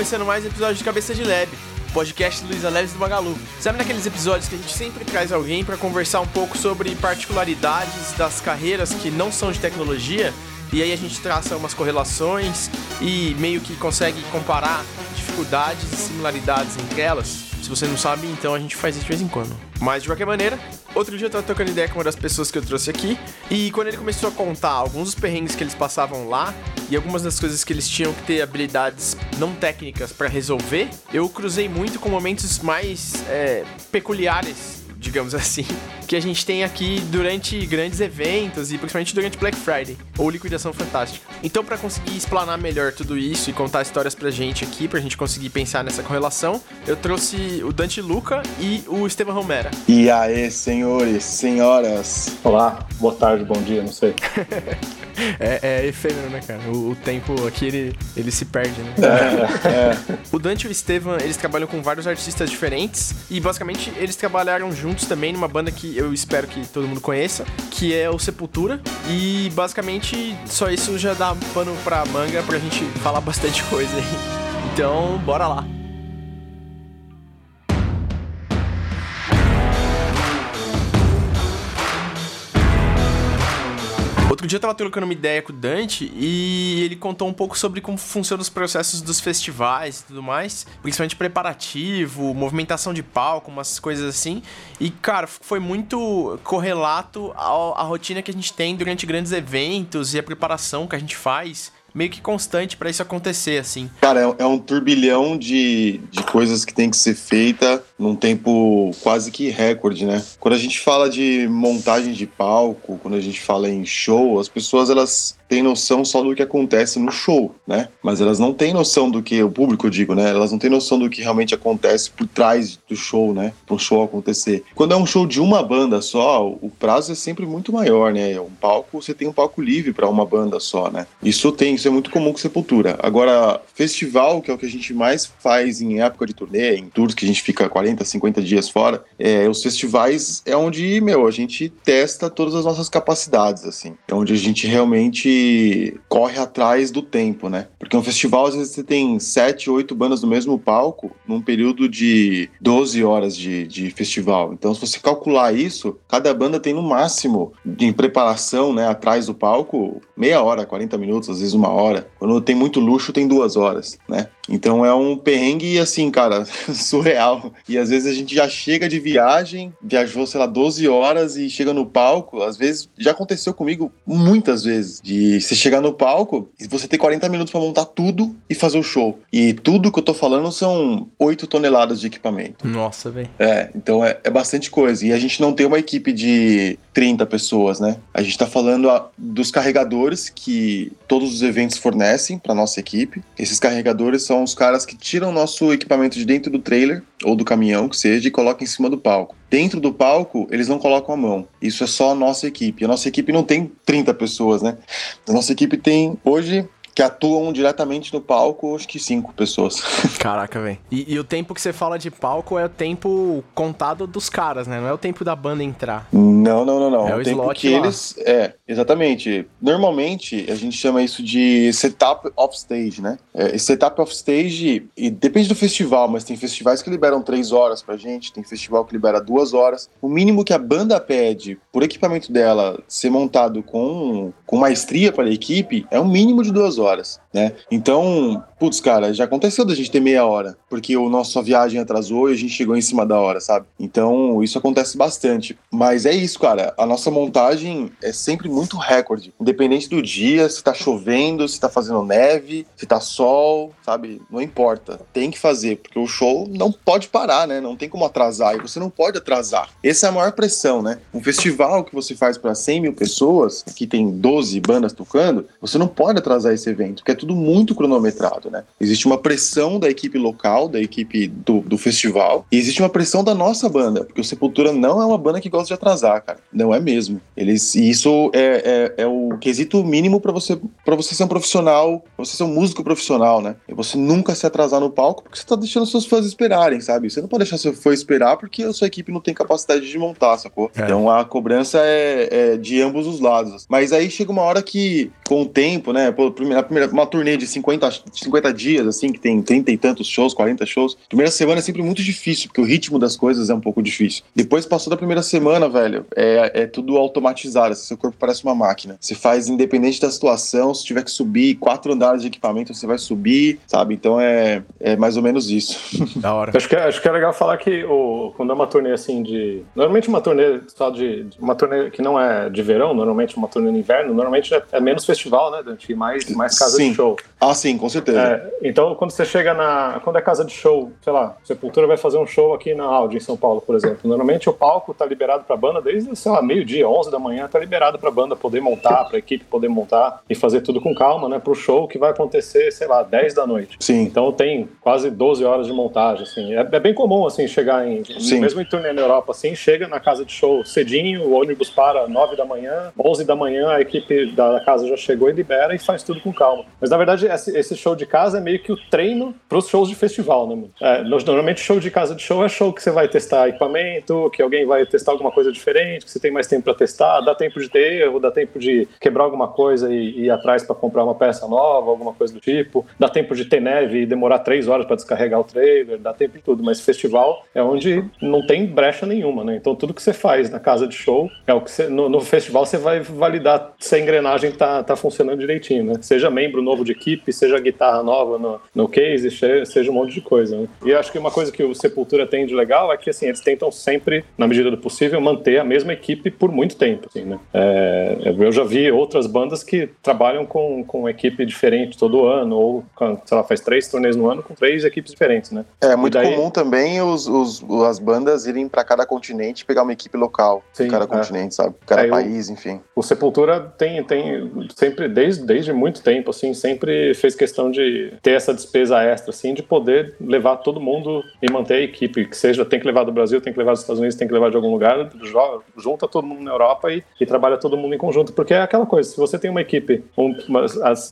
começando mais um episódio de Cabeça de Lab, podcast do Luiza Leves do Magalu. Sabe naqueles episódios que a gente sempre traz alguém para conversar um pouco sobre particularidades das carreiras que não são de tecnologia? E aí a gente traça umas correlações e meio que consegue comparar dificuldades e similaridades entre elas. Se você não sabe, então a gente faz isso de vez em quando. Mas de qualquer maneira, outro dia eu tava trocando ideia com uma das pessoas que eu trouxe aqui, e quando ele começou a contar alguns dos perrengues que eles passavam lá e algumas das coisas que eles tinham que ter habilidades não técnicas para resolver, eu cruzei muito com momentos mais é, peculiares digamos assim, que a gente tem aqui durante grandes eventos e principalmente durante Black Friday ou liquidação fantástica. Então, para conseguir explanar melhor tudo isso e contar histórias pra gente aqui, pra gente conseguir pensar nessa correlação, eu trouxe o Dante Luca e o Esteban Romera. E aí, senhores, senhoras. Olá, boa tarde, bom dia, não sei. é, é efêmero, né, cara? O, o, tempo aqui, ele, ele se perde, né? É, é. O Dante e o Esteban, eles trabalham com vários artistas diferentes e, basicamente, eles trabalharam juntos também numa banda que eu espero que todo mundo conheça, que é o Sepultura. E, basicamente, só isso já dá pano pra manga pra gente falar bastante coisa aí. Então, bora lá. Outro dia eu tava trocando uma ideia com o Dante e ele contou um pouco sobre como funcionam os processos dos festivais e tudo mais, principalmente preparativo, movimentação de palco, umas coisas assim. E, cara, foi muito correlato à rotina que a gente tem durante grandes eventos e a preparação que a gente faz meio que constante para isso acontecer, assim. Cara, é, é, um turbilhão de, de coisas que tem que ser feita num tempo quase que recorde, né? Quando a gente fala de montagem de palco, quando a gente fala em show, as pessoas elas têm noção só do que acontece no show, né? Mas elas não têm noção do que o público digo, né? Elas não têm noção do que realmente acontece por trás do show, né? Para um show acontecer. Quando é um show de uma banda só, o prazo é sempre muito maior, né? Um palco, você tem um palco livre para uma banda só, né? Isso tem, isso é muito comum com Sepultura. Agora, festival, que é o que a gente mais faz em época de turnê, em tours que a gente fica 40, 50 dias fora, é, os festivais é onde, meu, a gente testa todas as nossas capacidades, assim. É onde a gente realmente corre atrás do tempo, né? Porque um festival, às vezes, você tem sete, oito bandas no mesmo palco num período de 12 horas de, de festival. Então, se você calcular isso, cada banda tem no máximo de preparação, né, atrás do palco, meia hora, 40 minutos, às vezes uma hora. Quando tem muito luxo, tem duas horas, né? Então é um perrengue, assim, cara, surreal. E às vezes a gente já chega de viagem, viajou, sei lá, 12 horas e chega no palco. Às vezes, já aconteceu comigo muitas vezes, de você chegar no palco e você ter 40 minutos para montar tudo e fazer o show. E tudo que eu tô falando são 8 toneladas de equipamento. Nossa, velho. É, então é, é bastante coisa. E a gente não tem uma equipe de 30 pessoas, né? A gente tá falando a, dos carregadores que todos os eventos fornecem para nossa equipe. Esses carregadores são os caras que tiram nosso equipamento de dentro do trailer ou do caminhão, que seja, e colocam em cima do palco. Dentro do palco, eles não colocam a mão. Isso é só a nossa equipe. A nossa equipe não tem 30 pessoas, né? A nossa equipe tem hoje que atuam diretamente no palco, acho que cinco pessoas. Caraca, velho. E, e, o tempo que você fala de palco é o tempo contado dos caras, né? Não é o tempo da banda entrar. Não, não, não, não. É o, o tempo slot que lá. eles. É, exatamente. Normalmente a gente chama isso de setup off stage, né? É, setup off stage, e depende do festival, mas tem festivais que liberam três horas pra gente, tem festival que libera duas horas. O mínimo que a banda pede por equipamento dela ser montado com, com maestria para a equipe é um mínimo de duas horas, né? Então, putz, cara, já aconteceu da gente ter meia hora, porque o nossa viagem atrasou e a gente chegou em cima da hora, sabe? Então, isso acontece bastante. Mas é isso, cara, a nossa montagem é sempre muito recorde, independente do dia, se tá chovendo, se tá fazendo neve, se tá sol, sabe? Não importa, tem que fazer, porque o show não pode parar, né? Não tem como atrasar, e você não pode atrasar. Essa é a maior pressão, né? Um festival que você faz para 100 mil pessoas, que tem 12 bandas tocando, você não pode atrasar esse evento, porque é tudo muito cronometrado, né? Existe uma pressão da equipe local, da equipe do, do festival, e existe uma pressão da nossa banda, porque o Sepultura não é uma banda que gosta de atrasar, cara. Não é mesmo. Eles, e isso é, é, é o quesito mínimo para você, pra você ser um profissional, pra você ser um músico profissional, né? É você nunca se atrasar no palco, porque você tá deixando seus fãs esperarem, sabe? Você não pode deixar seu fã esperar porque a sua equipe não tem capacidade de montar, sacou? É. Então a cobrança é, é de ambos os lados. Mas aí chega uma hora que, com o tempo, né? Pô, na primeira, uma turnê de 50, 50 dias, assim, que tem 30 e tantos shows, 40 shows, primeira semana é sempre muito difícil, porque o ritmo das coisas é um pouco difícil. Depois passou da primeira semana, velho, é, é tudo automatizado, seu corpo parece uma máquina. Você faz independente da situação, se tiver que subir quatro andares de equipamento, você vai subir, sabe? Então é, é mais ou menos isso. Da hora. Acho que, é, acho que é legal falar que o, quando é uma turnê assim de. Normalmente uma turnê só de. Uma turnê que não é de verão, normalmente uma turnê no inverno, normalmente é, é menos festival, né, Dante? Mais, mais casa sim. de show. Ah, sim, com certeza. É, então, quando você chega na. Quando é casa de show, sei lá, Sepultura vai fazer um show aqui na Audi, em São Paulo, por exemplo. Normalmente o palco tá liberado pra banda desde, sei lá, meio-dia, 11 da manhã, tá liberado pra banda poder montar, pra equipe poder montar e fazer tudo com calma, né? Pro show que vai acontecer, sei lá, 10 da noite. Sim. Então tem quase 12 horas de montagem, assim. É, é bem comum, assim, chegar em... Sim. Mesmo em turnê na Europa, assim, chega na casa de show cedinho, o ônibus para 9 da manhã, 11 da manhã a equipe da casa já chegou e libera e faz tudo com calma. Mas, na verdade, esse, show de casa é meio que o treino pros shows de festival, né, mano? É, no- normalmente, show de casa de show é show que você vai testar equipamento, que alguém vai testar alguma coisa diferente, que você tem mais tempo pra testar, dá tempo de ter erro, dá tempo de quebrar alguma coisa e, e ir atrás pra comprar uma peça nova, alguma coisa do tipo, dá tempo de ter neve e demorar três horas pra descarregar o trailer, dá tempo de tudo, mas festival é onde não tem brecha nenhuma, né? Então tudo que você faz na casa de show é o que você, no, no festival você vai validar se a engrenagem tá, tá funcionando direitinho, né? Seja membro novo de equipe, seja guitarra nova no, no case, seja um monte de coisa, né? E acho que uma coisa que o Sepultura tem de legal é que, assim, eles tentam sempre, na medida do possível, manter a mesma equipe por muito tempo, assim, né? É, eu já vi outras bandas que trabalham com, com equipe diferente todo ano, ou, sei lá, faz três turnês no ano com três equipes diferentes, né? É muito daí- comum também os, os- as bandas irem pra cada continente e pegar uma equipe local Sim, cada é. continente, sabe? Cada É, país, enfim. O Sepultura tem, tem sempre, desde, desde muito tempo, assim, sempre fez questão de ter essa despesa extra, assim, de poder levar todo mundo e manter a equipe, que seja, tem que levar do Brasil, tem que levar dos Estados Unidos, tem que levar de algum lugar, junta todo mundo na Europa e, e trabalha todo mundo em conjunto, porque é aquela coisa, se você tem uma equipe, um- uma,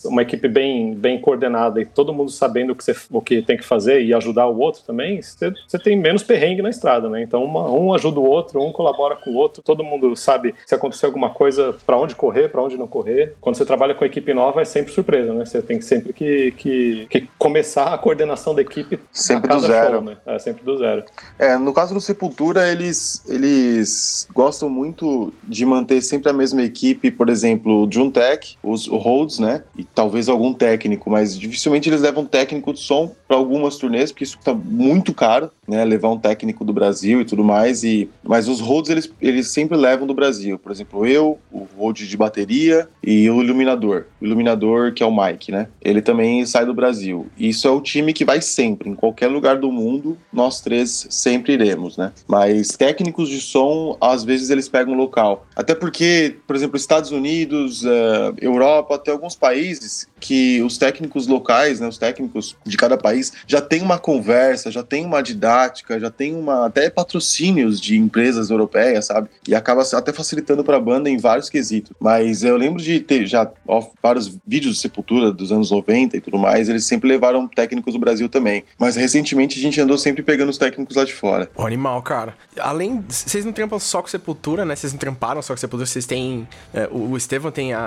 uma equipe bem, bem coordenada e todo mundo sabendo o que, você, o que tem que fazer e ajudar o outro também, você, você tem menos perrengue na estrada, né? Então uma- um ajuda o outro, um colabora com o outro, todo mundo sabe se acontecer alguma coisa, para onde correr, para onde não correr. Quando você trabalha com equipe nova, é sempre surpresa, né? Você tem sempre que, que, que começar a coordenação da equipe Sempre do zero. show, né? É sempre do zero. É, no caso do Sepultura, eles, eles gostam muito de manter sempre a mesma equipe, por exemplo, o John Tech, os o Rhodes, né? E talvez algum técnico, mas dificilmente eles levam técnico de som para algumas turnês, porque isso tá muito caro, né? Levar um técnico do Brasil e tudo mais. E, mas os Rhodes eles, eles sempre levam do Brasil. Por exemplo, eu, o Rhodes de bateria e o iluminador. O iluminador, que é o Mike, né? Ele também sai do Brasil. Isso é o time que vai sempre, em qualquer lugar do mundo, nós três sempre iremos, né? Mas técnicos de som, às vezes eles pegam local. Até porque, por exemplo, Estados Unidos, eh, Europa, até alguns países que os técnicos locais, né, os técnicos de cada país, já tem uma conversa, já tem uma didática, já tem uma até patrocínios de empresas europeias, sabe? E acaba até facilitando para a banda em vários quesitos. Mas eu lembro de ter já ó, vários vídeos de Sepultura dos anos 90 e tudo mais, eles sempre levaram técnicos do Brasil também. Mas recentemente a gente andou sempre pegando os técnicos lá de fora. Pô, animal, cara. Além. Vocês não trampam só com Sepultura, né? Vocês não tramparam só com Sepultura. Vocês têm. é, o o Estevão tem a,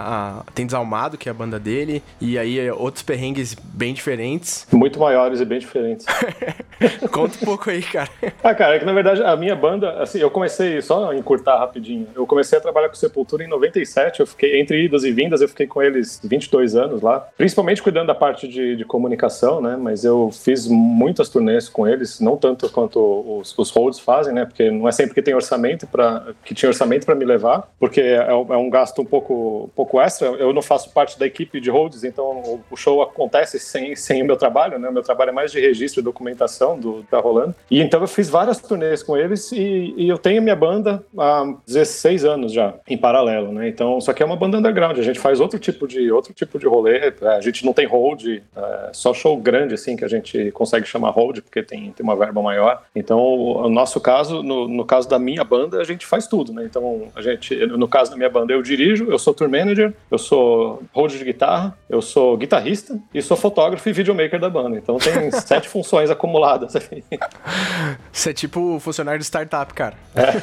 a- Tem Desalmado, que é a banda dele. E aí é, outros perrengues bem diferentes. Muito maiores e bem diferentes. Conta um pouco aí, cara. Ah, cara, é que na verdade a minha banda, assim, eu comecei, só a encurtar rapidinho, eu comecei a trabalhar com Sepultura em 97, eu fiquei, entre idas e vindas, eu fiquei com eles 22 anos lá, principalmente cuidando da parte de, de comunicação, né, mas eu fiz muitas turnês com eles, não tanto quanto os, os holds fazem, né, porque não é sempre que tem orçamento para que tinha orçamento para me levar, porque é, um- é um gasto um pouco, um pouco extra, eu não faço parte da equipe de holds, então o, o show acontece sem, sem o meu trabalho, né, o meu trabalho é mais de registro e documentação do tá rolando, e então eu fiz várias turnês com eles e, e eu tenho minha banda há 16 anos já, em paralelo, né? Então, só que é uma banda underground, a gente faz outro tipo de outro tipo de rolê, é, a gente não tem hold, é, só show grande assim que a gente consegue chamar hold porque tem, tem uma verba maior. Então, o, o nosso caso, no, no caso da minha banda, a gente faz tudo, né? Então, a gente, no caso da minha banda, eu dirijo, eu sou tour manager, eu sou hold de guitarra, eu sou guitarrista e sou fotógrafo e videomaker da banda. Então, tem sete funções acumuladas. Você é tipo funcionário de startup, cara.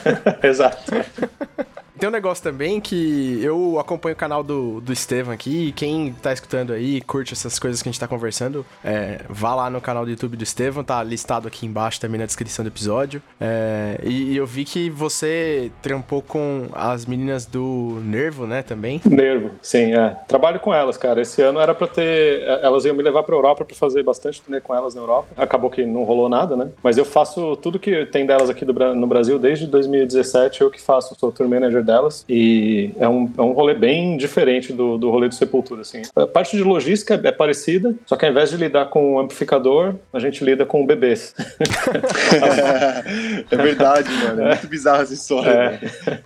Exato. Tem um negócio também que eu acompanho o canal do, do Estevam aqui. Quem tá escutando aí, curte essas coisas que a gente tá conversando, é, vá lá no canal do YouTube do Estevam, tá listado aqui embaixo também na descrição do episódio. É, e, e, eu vi que você trampou com as meninas do Nervo, né, também? Nervo, sim, é. Trabalho com elas, cara. Esse ano era pra ter. É, elas iam me levar pra Europa pra fazer bastante turnê com elas na Europa. Acabou que não rolou nada, né? Mas eu faço tudo que tem delas aqui do, no Brasil desde 2017, eu que faço, sou tour manager delas. E é um, é um rolê bem diferente do, do rolê do Sepultura, assim. A parte de logística é parecida, só que ao invés de lidar com o amplificador, a gente lida com bebês. é verdade, mano. É muito bizarro essa história.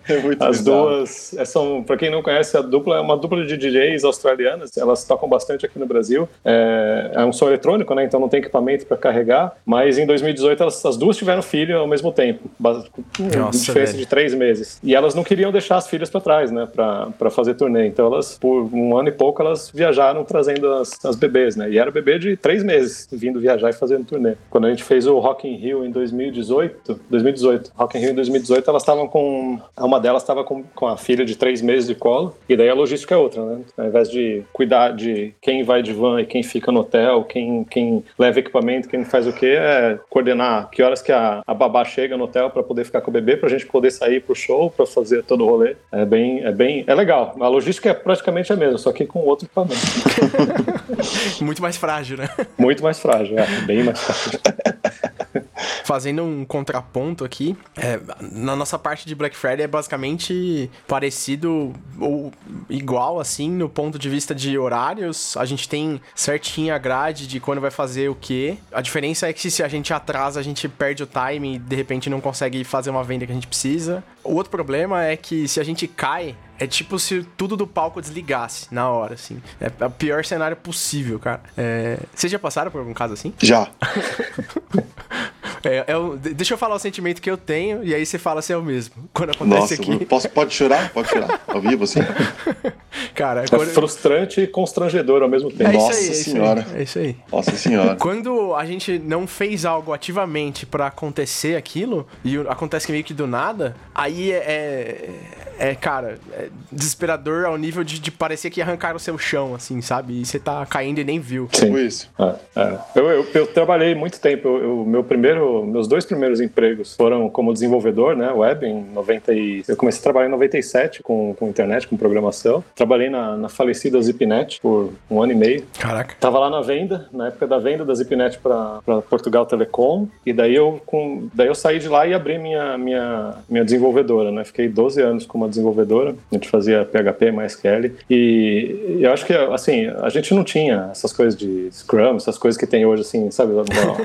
É. é muito As bizarro. duas é, são, pra quem não conhece, a dupla é uma dupla de DJs australianas. Elas tocam bastante aqui no Brasil. É, é um som eletrônico, né? Então não tem equipamento para carregar. Mas em 2018 elas, as duas tiveram filho ao mesmo tempo, com diferença de três meses. E elas não queriam deixar as filhas para trás, né? Para fazer turnê. Então elas, por um ano e pouco, elas viajaram trazendo as, as bebês, né? E era bebê de três meses vindo viajar e fazendo turnê. Quando a gente fez o Rock in Rio em 2018, 2018, Rock in Rio em 2018, elas estavam com, uma delas estava com, com a filha de três meses de colo. E daí a logística é outra, né? Ao invés de cuidar de quem vai de van e quem fica no hotel, quem, quem leva equipamento, quem faz o quê, é coordenar que horas que a, a babá chega no hotel para poder ficar com o bebê, para a gente poder sair pro show, para fazer todo o rolê. É bem, é bem, é legal. A logística é praticamente a mesma, só que com outro equipamento. Muito mais frágil, né? Muito mais frágil, é, bem mais frágil. Fazendo um contraponto aqui, é, na nossa parte de Black Friday é basicamente parecido ou igual, assim, no ponto de vista de horários. A gente tem certinho a grade de quando vai fazer o que. A diferença é que se a gente atrasa, a gente perde o time e de repente não consegue fazer uma venda que a gente precisa. O outro problema é que se a gente cai, é tipo se tudo do palco desligasse na hora, assim. É o pior cenário possível, cara. É... Vocês já passaram por algum caso assim? Já. É, é deixa eu falar o sentimento que eu tenho e aí você fala se é o mesmo. Quando acontece Nossa, aqui. Posso, pode chorar? Pode chorar. Ao vivo, assim. Cara, é quando... frustrante e constrangedor ao mesmo tempo. É Nossa aí, senhora. É isso aí. Nossa senhora. Quando a gente não fez algo ativamente para acontecer aquilo e acontece meio que do nada, aí é, é, é cara, é desesperador ao nível de, de, parecer que arrancaram o seu chão, assim, sabe? E você tá caindo e nem viu. Sim. Tipo isso. É, é. Eu, eu, eu, trabalhei muito tempo. Eu, meu primeiro, meus dois primeiros empregos foram como desenvolvedor, né? Web, em 90 e... Eu comecei a trabalhar em 97 com, com internet, com programação. Trabalhei na, na falecida Zipnet por um ano e meio. Caraca. Tava lá na venda, na época da venda da Zipnet para Portugal Telecom. E daí eu, com, daí eu saí de lá e abri minha, minha, minha desenvolvedora, né? Fiquei 12 anos como desenvolvedora. A gente fazia PHP, MySQL. E eu acho que, assim, a gente não tinha essas coisas de Scrum, essas coisas que tem hoje, assim, sabe?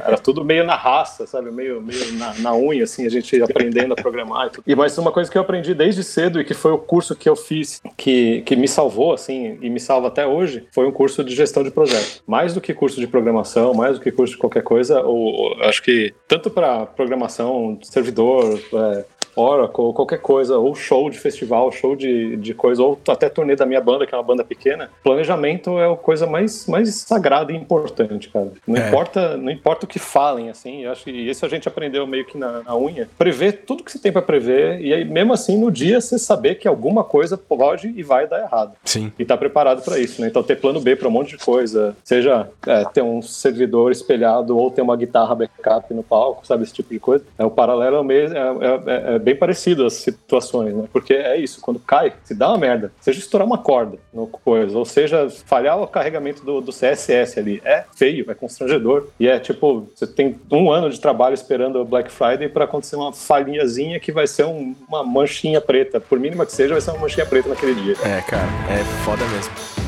Era tudo meio na raça, sabe? Meio, meio na, na unha, assim, a gente aprendendo a programar e. E, mas uma coisa que eu aprendi desde cedo e que foi o curso que eu fiz que, que me salvou, assim, e me salva até hoje, foi um curso de gestão de projetos. Mais do que curso de programação, mais do que curso de qualquer coisa, ou, acho que tanto para programação, servidor, é, Oracle, qualquer coisa, ou show de festival, show de, de coisa, ou até turnê da minha banda, que é uma banda pequena, planejamento é a coisa mais, mais sagrada e importante, cara. Não, é. importa, não importa o que falem, assim, eu acho que isso a gente aprendeu meio que na, na unha. Prever tudo que você tem para prever, e aí mesmo assim no dia você saber que alguma coisa pode e vai dar errado. Sim. E tá preparado para isso, né? Então ter plano B para um monte de coisa, seja é, ter um servidor espelhado ou ter uma guitarra backup no palco, sabe? Esse tipo de coisa. É, o paralelo é, mesmo, é, é, é bem parecido as situações, né? Porque é isso, quando cai, se dá uma merda, seja estourar uma corda no coisa, ou seja, falhar o carregamento do, do CSS ali, é feio, é constrangedor. E é tipo, você tem um ano de trabalho esperando o Black Friday para acontecer uma falhinhazinha que vai ser um, uma manchinha preta. Por mínima que seja, vai ser uma manchinha preta naquele dia. É, cara, é foda mesmo.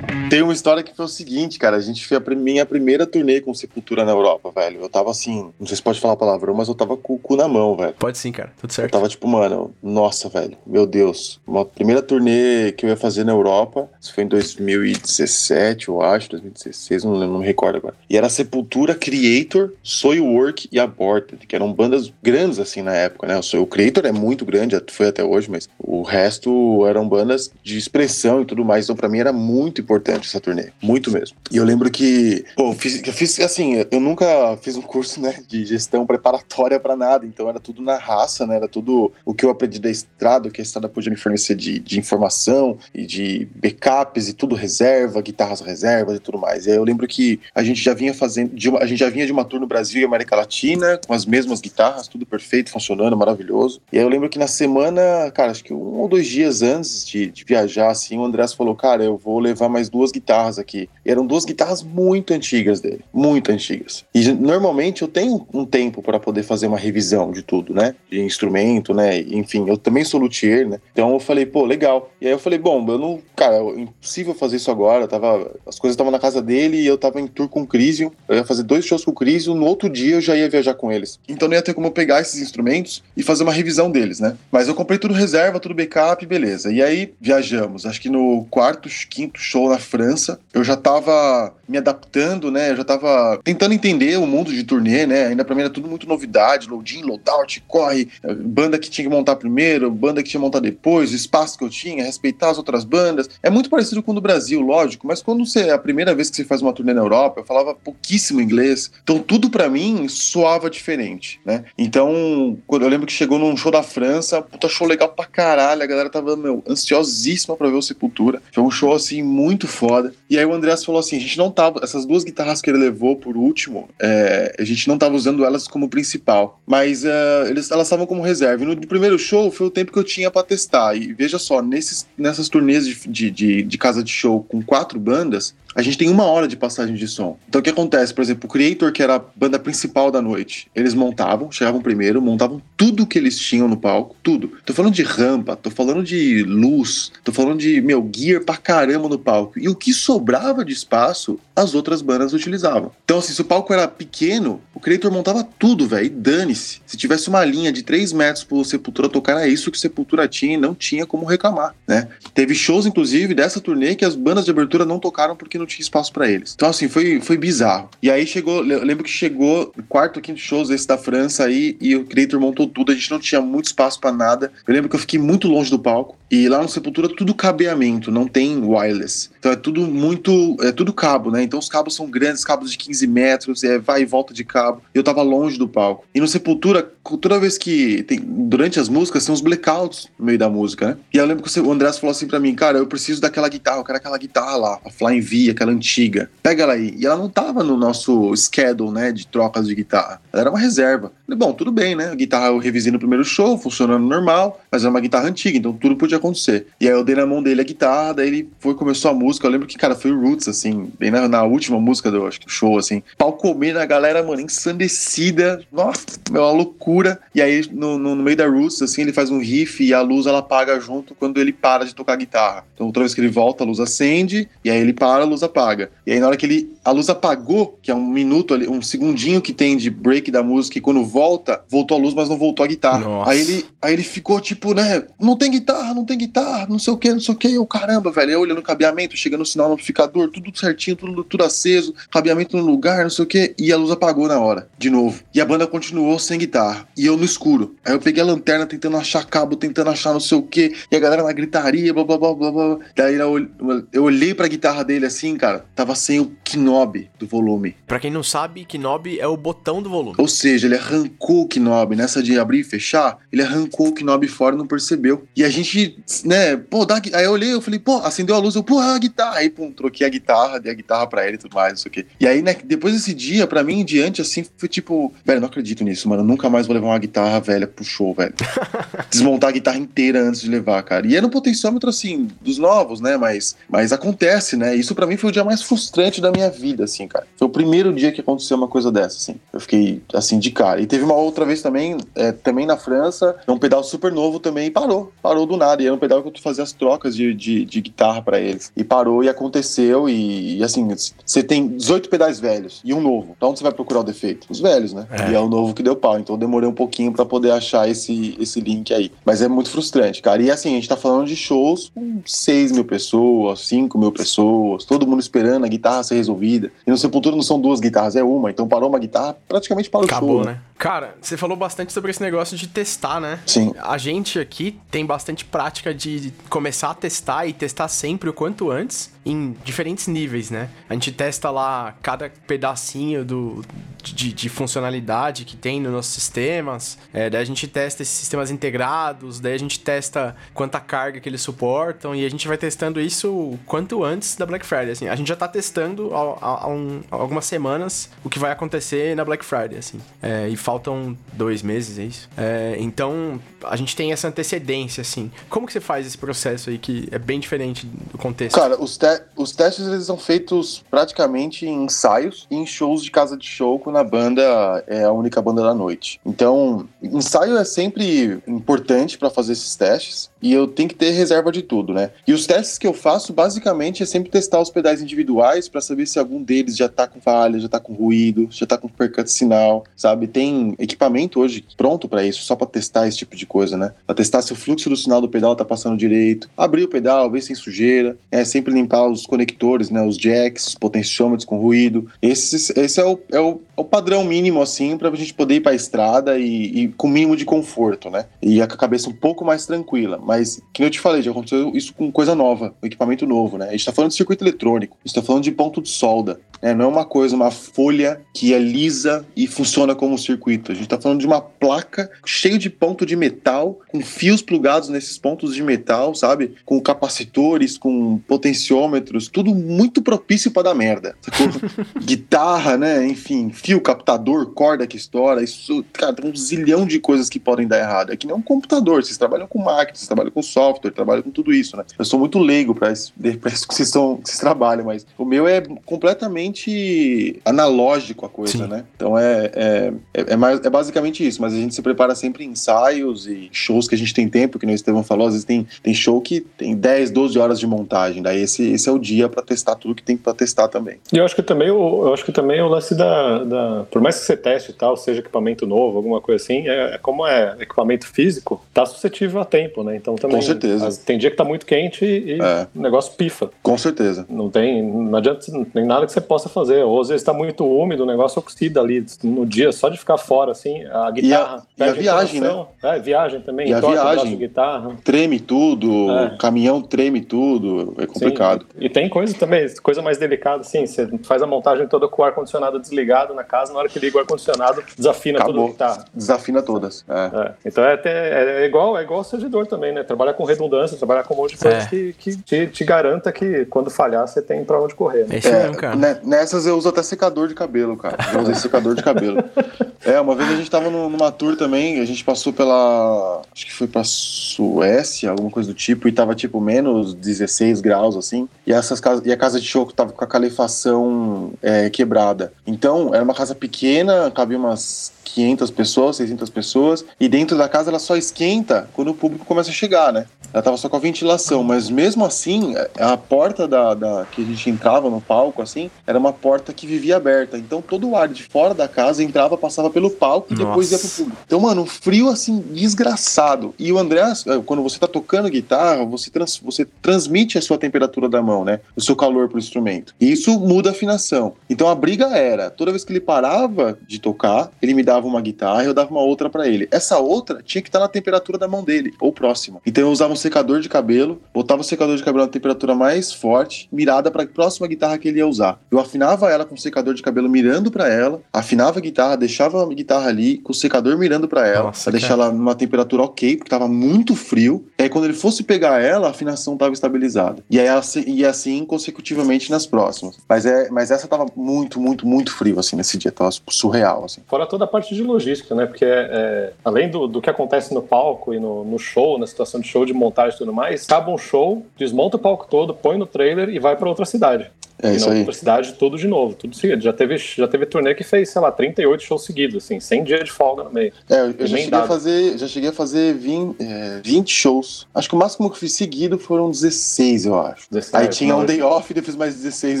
Tem uma história que foi o seguinte, cara. A gente fez a minha primeira turnê com Sepultura na Europa, velho. Eu tava assim, não sei se pode falar palavrão, mas eu tava com o cu na mão, velho. Pode sim, cara. Tudo certo. Eu tava tipo, mano, nossa, velho. Meu Deus. Uma primeira turnê que eu ia fazer na Europa. Isso foi em 2017, eu acho, 2016, não, não me recordo agora. E era Sepultura, Creator, Soilwork e Aborted, que eram bandas grandes assim na época, né? O Creator é muito grande, foi até hoje, mas o resto eram bandas de expressão e tudo mais. Então, pra mim era muito importante durante essa turnê. Muito mesmo. E eu lembro que, pô, eu fiz, eu fiz assim, eu nunca fiz um curso, né, de gestão preparatória para nada, então era tudo na raça, né, era tudo o que eu aprendi da estrada, o que a estrada podia me fornecer de, de informação e de backups e tudo reserva, guitarras reservas e tudo mais. E aí eu lembro que a gente já vinha fazendo, uma, a gente já vinha de uma tour no Brasil e América Latina, com as mesmas guitarras, tudo perfeito, funcionando, maravilhoso. E aí eu lembro que na semana, cara, acho que um ou dois dias antes de, de viajar, assim, o Andrés falou, cara, eu vou levar mais duas guitarras aqui. E eram duas guitarras muito antigas dele, muito antigas. E normalmente eu tenho um tempo para poder fazer uma revisão de tudo, né? De instrumento, né? Enfim, eu também sou luthier, né? Então eu falei, pô, legal. E aí eu falei, bom, eu não, cara, é impossível fazer isso agora. Eu tava, as coisas estavam na casa dele e eu tava em tour com o Crisium. Eu ia fazer dois shows com o Crisium, no outro dia eu já ia viajar com eles. Então não ia ter como pegar esses instrumentos e fazer uma revisão deles, né? Mas eu comprei tudo reserva, tudo backup, beleza. E aí viajamos. Acho que no quarto, quinto show na França, eu já tava me adaptando, né? Eu já tava tentando entender o mundo de turnê, né? Ainda pra mim era tudo muito novidade, load in, load out, corre, banda que tinha que montar primeiro, banda que tinha que montar depois, o espaço que eu tinha, respeitar as outras bandas. É muito parecido com o do Brasil, lógico, mas quando você é a primeira vez que você faz uma turnê na Europa, eu falava pouquíssimo inglês, então tudo para mim soava diferente, né? Então, quando eu lembro que chegou num show da França, puta show legal pra caralho, a galera tava, meu, ansiosíssima pra ver o Sepultura. Foi um show, assim, muito foda. E aí o Andreas falou assim, a gente não tava, essas duas guitarras que ele levou por último, é, a gente não tava usando elas como principal, mas uh, eles, elas estavam como reserva. E no primeiro show foi o tempo que eu tinha para testar. E veja só, nesses, nessas turnês de, de, de, de casa de show com quatro bandas, a gente tem uma hora de passagem de som. Então o que acontece? Por exemplo, o Creator, que era a banda principal da noite, eles montavam, chegavam primeiro, montavam tudo que eles tinham no palco, tudo. Tô falando de rampa, tô falando de luz, tô falando de, meu, gear pra caramba no palco. E o que sobrava de espaço, as outras bandas utilizavam. Então, assim, se o palco era pequeno, o Creator montava tudo, velho, e dane-se. Se tivesse uma linha de 3 metros pro Sepultura tocar, era isso que Sepultura tinha e não tinha como reclamar, né? Teve shows, inclusive, dessa turnê que as bandas de abertura não tocaram porque não tinha espaço para eles. Então, assim, foi, foi bizarro. E aí chegou, lembro que chegou quarto, quinto shows esse da França aí, e o Creator montou tudo, a gente não tinha muito espaço para nada. Eu lembro que eu fiquei muito longe do palco, e lá no Sepultura tudo cabeamento, não tem wireless. Então é tudo muito, é tudo cabo, né? Então os cabos são grandes, cabos de 15 metros, é vai e volta de cabo. Eu tava longe do palco. E no Sepultura, toda vez que tem, durante as músicas, tem uns blackouts no meio da música, né? E eu lembro que o Andrés falou assim para mim, cara, eu preciso daquela guitarra, eu quero aquela guitarra lá, a Flying V, aquela antiga. Pega ela aí. E ela não tava no nosso schedule, né, de trocas de guitarra. Ela era uma reserva. Bom, tudo bem, né? A guitarra eu revisei no primeiro show, funcionando normal, mas era uma guitarra antiga, então tudo podia acontecer. E aí eu dei na mão dele a guitarra, daí ele foi começou a música. Eu lembro que, cara, foi Roots, assim, bem na, na última música do acho que, show, assim. Pau comer a galera, mano, ensandecida. Nossa, é uma loucura. E aí, no, no, no, meio da Roots, assim, ele faz um riff e a luz ela apaga junto quando ele para de tocar guitarra. Então, outra vez que ele volta, a luz acende, e aí ele para, a luz apaga. E aí, na hora que ele. A luz apagou, que é um minuto ali, um segundinho que tem de break da música, e quando volta, voltou a luz, mas não voltou a guitarra. Aí ele, aí ele ficou tipo, né? Não tem guitarra, não tem guitarra, não sei o que, não sei o que. Eu, caramba, velho. Eu olhando o cabeamento, chegando no sinal no amplificador, tudo certinho, tudo, tudo aceso, cabeamento no lugar, não sei o que. E a luz apagou na hora, de novo. E a banda continuou sem guitarra. E eu no escuro. Aí eu peguei a lanterna tentando achar cabo, tentando achar não sei o que. E a galera na gritaria, blá blá blá blá blá. Daí eu, eu olhei pra guitarra dele assim, cara. Tava sem o knob do volume. Pra quem não sabe, knob é o botão do volume. Ou seja, ele arrancou o knob. Nessa de abrir e fechar, ele arrancou o knob fora e não percebeu. E a gente, né, pô, dá, aí eu olhei, eu falei, pô, acendeu a luz, eu, pô, a guitarra. Aí, pum, troquei a guitarra, dei a guitarra pra ele e tudo mais, não sei o quê. E aí, né, depois desse dia, pra mim, em diante, assim, foi tipo, velho, não acredito nisso, mano. Eu nunca mais vou levar uma guitarra velha pro show, velho. Desmontar a guitarra inteira antes de levar, cara. E era um potenciômetro, assim, dos novos, né, mas, mas acontece, né. Isso pra mim foi o dia mais frustrante da minha vida, assim, cara. Foi o primeiro dia que aconteceu uma coisa dessa, assim. Eu fiquei, assim, de cara. E teve uma outra vez também, é, também na França, um pedal super novo também, e parou. Parou do nada. E era um pedal que eu fazia as trocas de, de, de guitarra para eles. E parou e aconteceu. E, e, assim, você tem 18 pedais velhos e um novo. Então onde você vai procurar o defeito? Os velhos, né? É. E é o novo que deu pau. Então eu demorei um pouquinho para poder achar esse, esse link aí. Mas é muito frustrante, cara. E assim, a gente tá falando de shows com 6 mil pessoas, 5 mil pessoas, todo mundo esperando a guitarra ser resolvida. E no Sepultura não são duas guitarras, é uma. Então parou uma guitarra, praticamente parou Acabou, o show. né? Cara, você falou bastante sobre esse negócio de testar, né? Sim. A gente aqui tem bastante prática prática de começar a testar e testar sempre o quanto antes em diferentes níveis, né? A gente testa lá cada pedacinho do, de, de funcionalidade que tem nos nossos sistemas, é, daí a gente testa esses sistemas integrados, daí a gente testa quanta carga que eles suportam e a gente vai testando isso quanto antes da Black Friday, assim. A gente já tá testando há, há, um, algumas semanas o que vai acontecer na Black Friday, assim. É, e faltam dois meses, é isso? É, então, a gente tem essa antecedência, assim. Como que você faz esse processo aí que é bem diferente do contexto? Cara, os, te os testes eles são feitos praticamente em ensaios e em shows de casa de show quando a banda é a única banda da noite. Então, ensaio é sempre importante para fazer esses testes e eu tenho que ter reserva de tudo, né? E os testes que eu faço basicamente é sempre testar os pedais individuais para saber se algum deles já tá com falha, já tá com ruído, já tá com perca de sinal, sabe? Tem equipamento hoje pronto para isso, só para testar esse tipo de coisa, né? Para testar se o fluxo do sinal do pedal tá passando direito, abrir o pedal, ver se tem sujeira, é sempre limpar os conectores, né? Os jacks, os potenciômetros com ruído. Esse, esse é, o, é, o, o padrão mínimo, assim, para a gente poder ir para a estrada e, e com o mínimo de conforto, né? E a cabeça um pouco mais tranquila. Mas, que eu te falei, já aconteceu isso com coisa nova, um equipamento novo, né? A gente está falando de circuito eletrônico, a gente está falando de ponto de solda. Né? Não é uma coisa, uma folha que é lisa e funciona como um circuito. A gente está falando de uma placa cheia de ponto de metal, com fios plugados nesses pontos de metal, sabe? Com capacitores, com potenciômetros, tudo muito propício para dar merda. Guitarra, né? Enfim, fio captador, corda que estoura. Isso, cara, tem um zilhão de coisas que podem dar errado. É que nem um computador. Vocês trabalham com máquinas, vocês trabalham com software, trabalham com tudo isso, né? Eu sou muito leigo para isso, isso que vocês, estão, que vocês trabalham, mas o meu é completamente analógico a coisa, Sim. né? Então é, é, é, é, mais, é basicamente isso, mas a gente se prepara sempre em ensaios e shows que a gente tem tempo, que o Estevão falou, às vezes tem, tem show que tem 10, 12 horas de montagem, daí esse, esse é o dia para testar tudo que tem para testar também. E eu acho que também, eu, eu acho que também o lance da, da, por mais que você teste e tal, seja equipamento novo, alguma coisa assim, é, é como é equipamento físico, tá suscetível a tempo, né? Então também. Com certeza. As, tem dia que tá muito quente e é. o negócio pifa. Com certeza. Não tem, não adianta, não tem nada que você possa fazer. Ou às vezes tá muito úmido, o negócio oxida ali no dia, só de ficar fora, assim, a guitarra. E a, e a viagem, né? É, viagem também. E a viagem. Guitarra. Treme tudo, é. caminhão treme tudo, é complicado. Sim. E tem coisa também, coisa mais delicada, assim, você faz a montagem toda com o ar-condicionado desligado na casa, na hora que liga o ar-condicionado, desafina Acabou. toda a guitarra. Desafina todas. É. É. Então é, é, é, igual, é igual o servidor também, né? Trabalhar com redundância, trabalhar com um monte de coisas é. que, que te, te, garanta que quando falhar você tem pra onde correr. Né? É mesmo, cara. Né, nessas eu uso até secador de cabelo, cara. Eu usei secador de cabelo. É, uma vez a gente tava numa tour também, a gente passou pela. Acho que foi pra Suécia, alguma coisa do tipo, e tava tipo menos 16 graus, assim. E, essas casas, e a casa de show tava com a calefação é, quebrada. Então, era uma casa pequena, cabia umas 500 pessoas, 600 pessoas, e dentro da casa ela só esquenta quando o público começa a chegar, né? Ela tava só com a ventilação, mas mesmo assim, a porta da, da que a gente entrava no palco, assim, era uma porta que vivia aberta. Então todo o ar de fora da casa entrava, passava pelo palco e depois Nossa. ia pro público. Então, mano, um frio assim, desgraçado. E o André, eh, quando você tá tocando guitarra, você, trans, você transmite a sua temperatura da mão, né? O seu calor pro instrumento. E isso muda a afinação. Então a briga era, toda vez que ele parava de tocar, ele me dava uma guitarra e eu dava uma outra para ele. Essa outra tinha que estar na temperatura da mão dele, ou próxima. Então eu usava um secador de cabelo, botava o secador de cabelo na temperatura mais forte, mirada para a próxima guitarra que ele ia usar. Eu afinava ela com o secador de cabelo mirando para ela, afinava a guitarra, deixava a guitarra ali com o secador mirando para ela, pra deixar ela numa temperatura ok, porque tava muito frio. E aí quando ele fosse pegar ela, a afinação tava estabilizada. E aí e assim consecutivamente nas próximas. Mas é, mas essa tava muito, muito, muito frio assim nesse dia, tava surreal assim. Fora toda a parte de logística, né? Porque é, além do, do que acontece no palco e no, no show, na situação de show de montagem e tudo mais, acaba um show, desmonta o palco todo, põe no trailer e vai para outra cidade. É e isso na outra cidade, tudo de novo, tudo seguido. Já teve, já teve turnê que fez, sei lá, 38 shows seguidos, assim, 100 dias de folga no meio. É, eu, eu já, cheguei a fazer, já cheguei a fazer 20, é, 20 shows. Acho que o máximo que eu fiz seguido foram 16, eu acho. 16, Aí tinha um day off e depois mais 16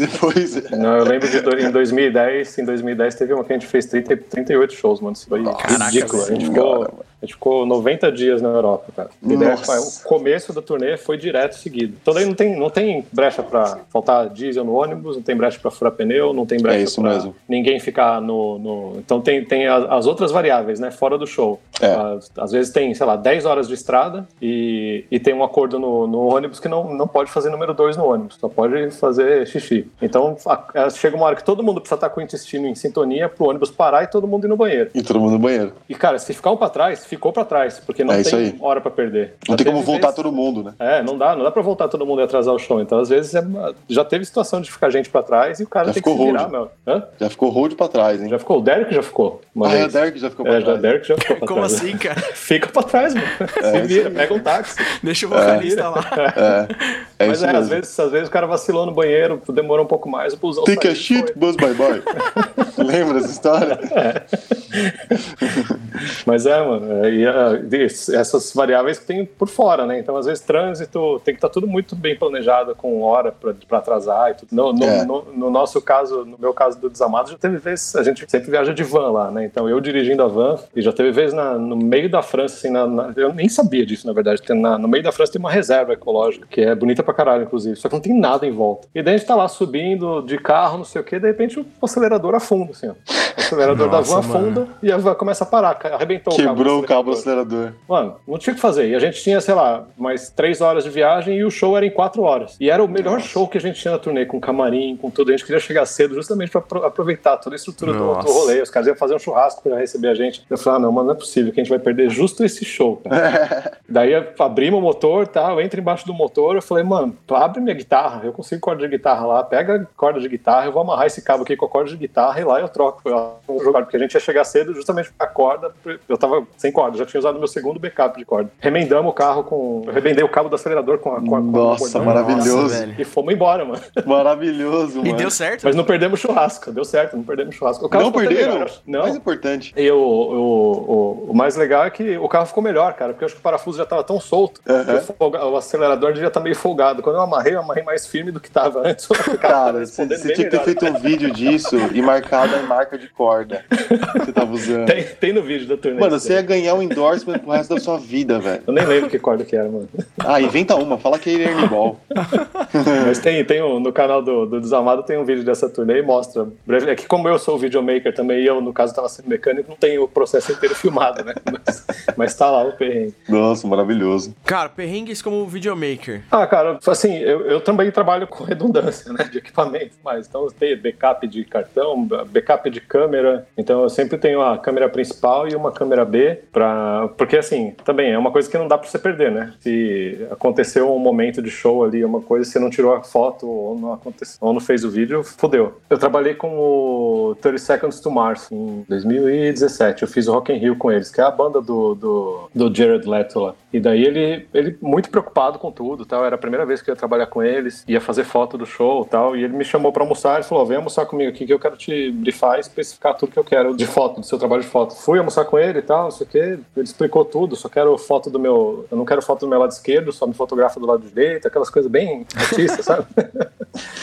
depois. Não, eu lembro de em 2010, em 2010 teve uma que a gente fez 30, 38 shows, mano. Isso foi Caraca, ridículo. A gente ficou. A gente ficou 90 dias na Europa, cara. E daí, o começo da turnê foi direto seguido. Então daí não tem, não tem brecha pra faltar diesel no ônibus, não tem brecha pra furar pneu, não tem brecha é isso pra mesmo. ninguém ficar no, no... Então tem, tem as, as outras variáveis, né? Fora do show. É. Às, às vezes tem, sei lá, 10 horas de estrada e, e tem um acordo no, no ônibus que não, não pode fazer número 2 no ônibus, só pode fazer xixi. Então a- chega uma hora que todo mundo precisa estar com o intestino em sintonia pro ônibus parar e todo mundo ir no banheiro. E todo mundo no banheiro. E cara, se ficar um pra trás, ficou pra trás, porque não É tem aí. hora pra perder. Não Já tem como voltar vez- todo mundo, né? É, não dá, não dá pra voltar todo mundo e atrasar o show. Então, às vezes, é- já teve situação de ficar gente pra trás e o cara Já tem que se ficou virar, meu. Hã? Já ficou road pra trás, hein? Já ficou, o Derek já ficou. Uma Ah, é, o vez. Derek já ficou pra É, já, trás. o Derek já ficou pra Como trás. assim, cara? Fica pra trás, mano. se vira, pega um táxi. Deixa o vocalista lá. É, é Mas isso é, às vezes, às vezes o cara vacilou no banheiro, demorou um pouco mais, o busão Take a saiu shit, buzz bye bye. Lembra dessa história? Mas é, mano, é, e, es- essas variáveis que tem por fora, né? Então, às vezes, trânsito tem que estar tudo muito bem planejado, com hora pra, pra atrasar e tudo. No, no, É. no- no nosso caso, no meu caso do Desamado, já teve vezes, a gente sempre viaja de van lá, né? Então, eu dirigindo a van, e já teve vezes na- no meio da França, assim, na, na- eu nem sabia disso, na verdade. Na- no meio da França tem uma reserva ecológica, que é bonita pra caralho, inclusive, só que não tem nada em volta. E daí a gente tá lá subindo de carro, não sei o quê, de repente o acelerador afunda, assim, ó. O acelerador Nossa, da van mano. afunda e a van começa a parar, arrebentou Quebrou o cabo do acelerador. acelerador. Mano, não tinha o que fazer. E a gente tinha, sei lá, mais três horas de viagem e o show era em quatro horas. E era o melhor show que a gente tinha na turnê, com camarim, com tudo. A gente queria chegar cedo justamente pra apro- aproveitar toda a estrutura do, Nossa. do rolê. Os caras iam fazer um churrasco pra receber a gente. Eu falei, ah, não, mano, não é possível que a gente vai perder justo esse show. Daí abrimos o motor, tá? Eu entro embaixo do motor, eu falei, mano, tu abre minha guitarra, eu consigo corda de guitarra lá, pega a corda de guitarra, eu vou amarrar esse cabo aqui com a corda de guitarra e lá eu troco. Eu vou jogar, porque a gente ia chegar cedo justamente com a corda. Eu tava sem corda, já tinha usado meu segundo backup de corda. Remendamos o carro com. Eu remendei o cabo do acelerador com a corda. Nossa, com a maravilhoso. Nossa. E fomos embora, mano. Maravilhoso, mano. E deu certo? Mas não perdemos churrasco, deu certo, não perdemos churrasco. O carro Não perderam? melhor. Não. Mais importante. E o, o, o, o mais legal é que o carro ficou melhor, cara, porque eu acho que o parafuso já tava tão solto que o, folga- o acelerador devia estar meio folgado. Quando eu amarrei, eu amarrei mais firme do que tava antes. Cara, você tinha que ter feito um vídeo disso e marcado a marca de corda que você tava usando. Tem, tem no vídeo da turnê. Mano, você ia daí. Ganhar um endorsement pro resto da sua vida, velho. Eu nem lembro que corda que era, mano. Ah, inventa uma, fala que é Ernie Ball. Mas tem, tem um- no canal do, do Desamado tem um vídeo dessa turnê e mostra. É que como eu sou videomaker também, e eu, no caso, tava sendo mecânico, não tem o processo inteiro filmado, né? Mas, mas tá lá o perrengue. Nossa, maravilhoso. Cara, perrengues como videomaker. Ah, cara, assim, eu, eu também trabalho com redundância, né, de equipamento, mas então eu tenho backup de cartão, backup de câmera, então eu sempre tenho a câmera principal e uma câmera B, porque assim, também é uma coisa que não dá pra você perder, né, se aconteceu um momento de show ali, uma coisa, você não tirou a foto ou não, aconteceu, ou não fez o vídeo, fodeu. Eu trabalhei com o 30 Seconds to Mars em 2017, eu fiz o Rock in Rio com eles, que é a banda do, do, do Jared Leto lá. E daí ele, ele muito preocupado com tudo, tal. Era a primeira vez que eu ia trabalhar com eles, ia fazer foto do show, tal. E ele me chamou pra almoçar, ele falou: "Vem almoçar comigo aqui que eu quero te brifar e especificar tudo que eu quero de foto, do seu trabalho de foto". Fui almoçar com ele e tal, não sei o quê. Ele explicou tudo, só quero foto do meu, eu não quero foto do meu lado esquerdo, só me fotografa do lado direito, aquelas coisas bem artistas, sabe?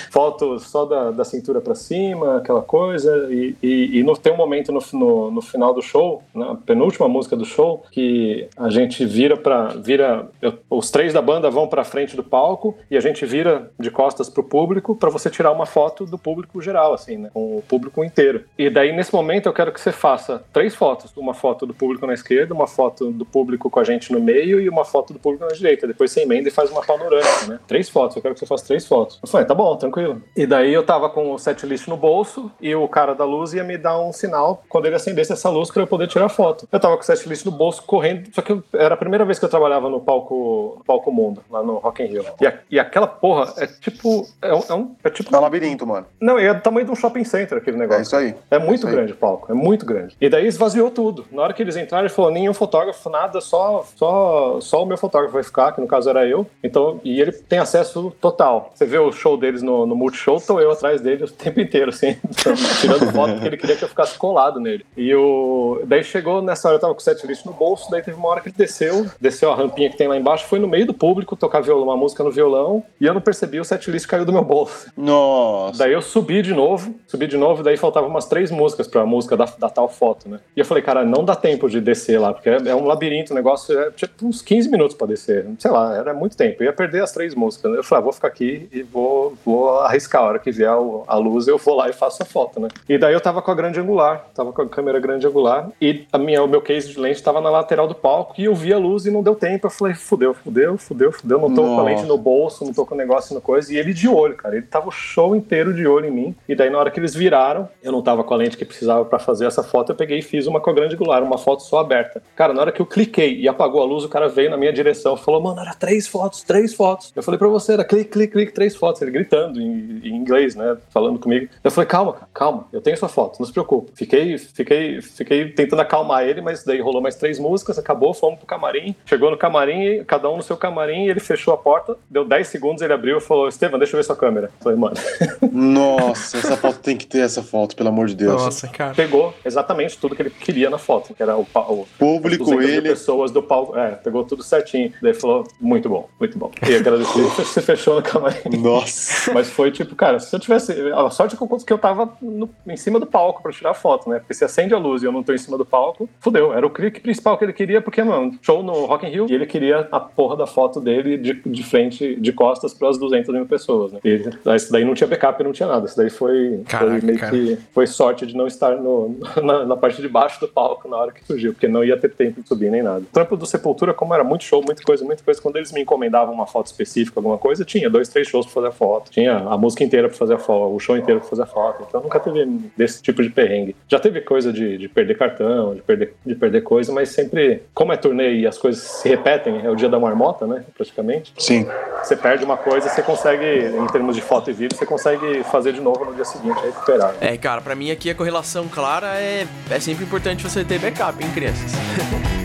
foto só da, da cintura pra cima, aquela coisa. E, e, e no, tem um momento no, no, no final do show, na penúltima música do show, que a gente vira pra. Vira, eu- os três da banda vão pra frente do palco e a gente vira de costas pro público pra você tirar uma foto do público geral, assim, né? Com o público inteiro. E daí, nesse momento, eu quero que você faça três fotos: uma foto do público na esquerda, uma foto do público com a gente no meio e uma foto do público na direita. Depois você emenda e faz uma panorâmica, né? Três fotos, eu quero que você faça três fotos. Eu falei, tá bom, tranquilo. E daí eu tava com o setlist no bolso e o cara da luz ia me dar um sinal quando ele acendesse essa luz pra eu poder tirar foto. Eu tava com o setlist no bolso correndo, só que eu- era a primeira vez que eu trabalhava no palco, no palco Mundo, lá no Rock in Rio. E, a- e aquela porra é tipo. É, um- é um, é tipo. É um labirinto, mano. Não, é do tamanho de um shopping center aquele negócio. É isso aí. É muito Isso aí. grande o palco, é muito grande. E daí esvaziou tudo. Na hora que eles entraram, ele falou: nenhum fotógrafo, nada, só, só, só o meu fotógrafo vai ficar, que no caso era eu. Então, e ele tem acesso total. Você vê o show deles no, no Multishow, tô eu atrás dele o tempo inteiro, assim, tirando foto, porque ele queria que eu ficasse colado nele. E o. Daí chegou nessa hora, eu tava com o setlist no bolso, daí teve uma hora que ele desceu, desceu a rampinha que tem lá embaixo, foi no meio do público tocar violão, uma música no violão e eu não percebi, o setlist caiu do meu bolso. Nossa. Daí eu subi de novo, subi de novo, daí faltavam umas três músicas pra música da, da tal foto, né? E eu falei, cara, não dá tempo de descer lá, porque é, é um labirinto, o negócio é tipo uns 15 minutos pra descer. Sei lá, era muito tempo. Eu ia perder as três músicas. Eu falei, ah, vou ficar aqui e vou, vou arriscar. A hora que vier a luz, eu vou lá e faço a foto, né? E daí eu tava com a grande angular, tava com a câmera grande angular, e a minha, o meu case de lente tava na lateral do palco, e eu vi a luz e não deu tempo. Eu falei, fudeu, fudeu, fudeu, fudeu, não tô Nossa. com a lente no bolso, não tô com o negócio no coisa. E ele de olho, cara. Ele tava o show inteiro de olho em mim. E daí, na hora que eles viraram, eu não tava com a lente que precisava para fazer essa foto, eu peguei e fiz uma com a grande angular, uma foto só aberta. Cara, na hora que eu cliquei e apagou a luz, o cara veio na minha direção e falou, mano, era três fotos, três fotos. Eu falei pra você, era clique, clique, clique, três fotos. Ele gritando em, em inglês, né? Falando comigo. Eu falei, calma, calma, eu tenho sua foto, não se preocupe. Fiquei, fiquei, fiquei tentando acalmar ele, mas daí rolou mais três músicas, acabou, fomos pro camarim. Chegou no camarim, cada um no seu camarim, ele fechou a porta, deu 10 segundos, ele abriu e falou: Estevam, deixa eu ver sua câmera. Eu falei, mano. Nossa, essa foto tem que ter essa foto, pelo amor de Deus. Nossa, cara. Pegou exatamente tudo que ele queria na foto, que era o, o público, ele. pessoas do palco. É, pegou tudo certinho. Daí falou: muito bom, muito bom. E agradeci, você fechou no camarim. Nossa. Mas foi tipo, cara, se eu tivesse. A sorte que eu tava no, em cima do palco pra tirar a foto, né? Porque se acende a luz e eu não tô em cima do palco, fudeu. Era o clique principal que ele queria, porque, mano, show no Rock in Rio e ele queria a porra da foto dele de, de frente, de costas para as 200 mil pessoas, né? E isso daí não tinha backup, não tinha nada. Isso daí foi, Caraca, foi meio cara. que foi sorte de não estar no, na, na, parte de baixo do palco na hora que surgiu, porque não ia ter tempo de subir nem nada. O trampo do Sepultura, como era muito show, muita coisa, muita coisa, quando eles me encomendavam uma foto específica, alguma coisa, tinha dois, três shows pra fazer a foto, tinha a música inteira pra fazer a foto, o show inteiro pra fazer a foto. Então nunca teve desse tipo de perrengue. Já teve coisa de, de perder cartão, de perder, de perder coisa, mas sempre, como é turnê e as coisas se repetem, é o dia da marmota, né? Praticamente. Sim. Você perde uma coisa, você consegue, em termos de foto e vídeo, você consegue fazer de novo no dia seguinte, recuperar. É, cara, pra mim aqui a correlação clara é, é sempre importante você ter backup, hein, crianças? Thanks.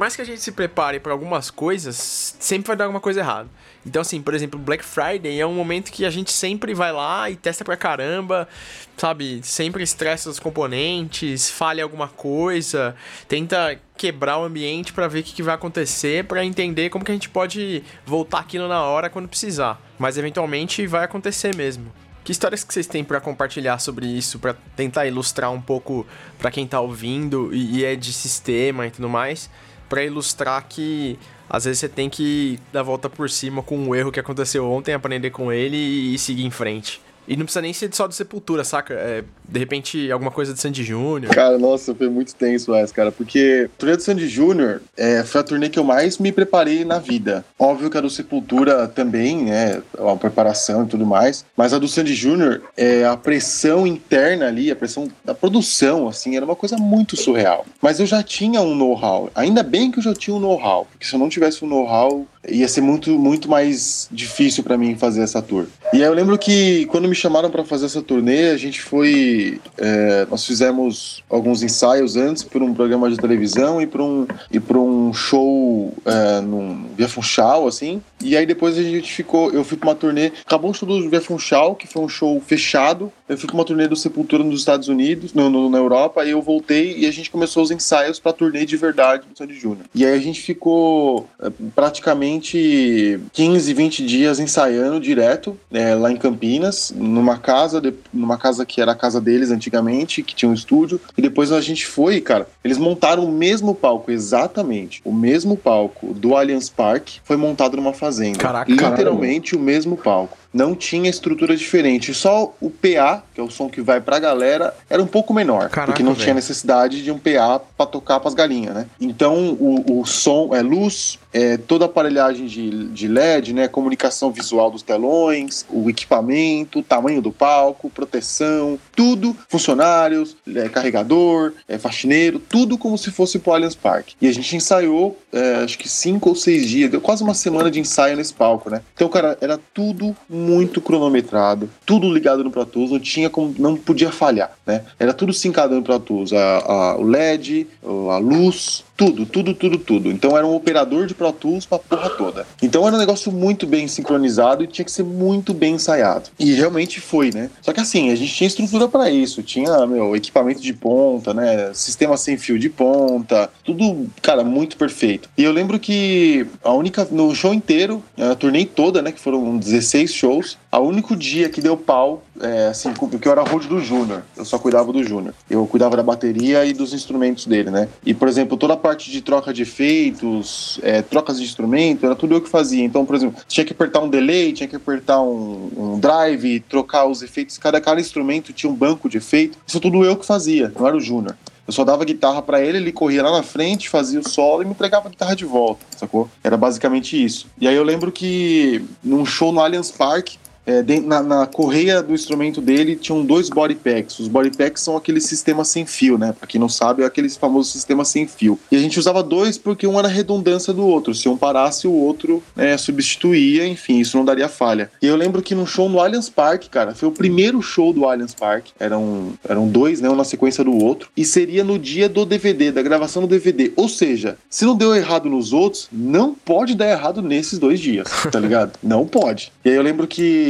mais que a gente se prepare para algumas coisas, sempre vai dar alguma coisa errada. Então, assim, por exemplo, Black Friday é um momento que a gente sempre vai lá e testa pra caramba, sabe? Sempre estressa os componentes, falha alguma coisa, tenta quebrar o ambiente para ver o que, vai acontecer, para entender como que a gente pode voltar aquilo na hora quando precisar. Mas eventualmente vai acontecer mesmo. Que histórias que vocês têm para compartilhar sobre isso, para tentar ilustrar um pouco para quem tá ouvindo e é de sistema e tudo mais? Para ilustrar que às vezes você tem que dar a volta por cima com um erro que aconteceu ontem, aprender com ele e seguir em frente. E não precisa nem ser só de Sepultura, saca? É, de repente, alguma coisa de Sandy Júnior. Cara, nossa, foi muito tenso essa, cara. Porque a turnê do Sandy Júnior é, foi a turnê que eu mais me preparei na vida. Óbvio que a do Sepultura também, né? A preparação e tudo mais. Mas a do Sandy Júnior, é, a pressão interna ali, a pressão da produção, assim, era uma coisa muito surreal. Mas eu já tinha um know-how. Ainda bem que eu já tinha um know-how. Porque se eu não tivesse um know-how, ia ser muito, muito mais difícil para mim fazer essa tour. E aí eu lembro que quando me chamaram para fazer essa turnê, a gente foi. É, nós fizemos alguns ensaios antes para um programa de televisão e para um, e um show é, num Via Funchal, assim. E aí depois a gente ficou. Eu fui para uma turnê. Acabou o show do Via Funchal, que foi um show fechado. Eu fui para uma turnê do Sepultura nos Estados Unidos, no, no, na Europa, e eu voltei e a gente começou os ensaios para a turnê de verdade do Sandy Júnior. E aí a gente ficou é, praticamente 15, 20 dias ensaiando direto é, lá em Campinas, numa casa, de, numa casa que era a casa deles antigamente, que tinha um estúdio. E depois a gente foi, cara, eles montaram o mesmo palco, exatamente. O mesmo palco do Allianz Parque foi montado numa fazenda. Caraca, Literalmente o mesmo palco não tinha estrutura diferente. Só o PA, que é o som que vai pra galera, era um pouco menor. Caraca, porque não véio. tinha necessidade de um PA para tocar pras galinhas, né? Então o, o som é luz, é toda a aparelhagem de, de LED, né? Comunicação visual dos telões, o equipamento, o tamanho do palco, proteção, tudo, funcionários, é, carregador, é, faxineiro, tudo como se fosse pro Allianz Park. E a gente ensaiou, é, acho que cinco ou seis dias, deu quase uma semana de ensaio nesse palco, né? Então, cara, era tudo muito cronometrado, tudo ligado no Pro Tools, não tinha como, não podia falhar, né? Era tudo sincado no Pro Tools, a, a, o LED, a luz, tudo, tudo, tudo, tudo. Então era um operador de Pro Tools pra porra toda. Então era um negócio muito bem sincronizado e tinha que ser muito bem ensaiado. E realmente foi, né? Só que assim, a gente tinha estrutura para isso, tinha, meu, equipamento de ponta, né? Sistema sem fio de ponta, tudo, cara, muito perfeito. E eu lembro que a única, no show inteiro, a turnê toda, né, que foram 16 shows, o único dia que deu pau, é, assim, porque eu era road do Júnior, eu só cuidava do Júnior. Eu cuidava da bateria e dos instrumentos dele, né? E, por exemplo, toda a parte de troca de efeitos, é, trocas de instrumento, era tudo eu que fazia. Então, por exemplo, tinha que apertar um delay, tinha que apertar um, um drive, trocar os efeitos. Cada, cada instrumento tinha um banco de efeito. Isso tudo eu que fazia, não era o Júnior. Eu só dava guitarra para ele, ele corria lá na frente, fazia o solo e me entregava a guitarra de volta, sacou? Era basicamente isso. E aí eu lembro que num show no Allianz Park, é, na, na, correia do instrumento dele tinham dois body packs. Os body packs são aquele sistema sem fio, né? Pra quem não sabe, é aquele famoso sistema sem fio. E a gente usava dois porque um era redundância do outro. Se um parasse, o outro né, substituía, enfim, isso não daria falha. E eu lembro que num show no Allianz Park, cara, foi o primeiro show do Allianz Park. Eram, eram dois, né? Um na sequência do outro. E seria no dia do DVD, da gravação do DVD. Ou seja, se não deu errado nos outros, não pode dar errado nesses dois dias, tá ligado? não pode. E aí eu lembro que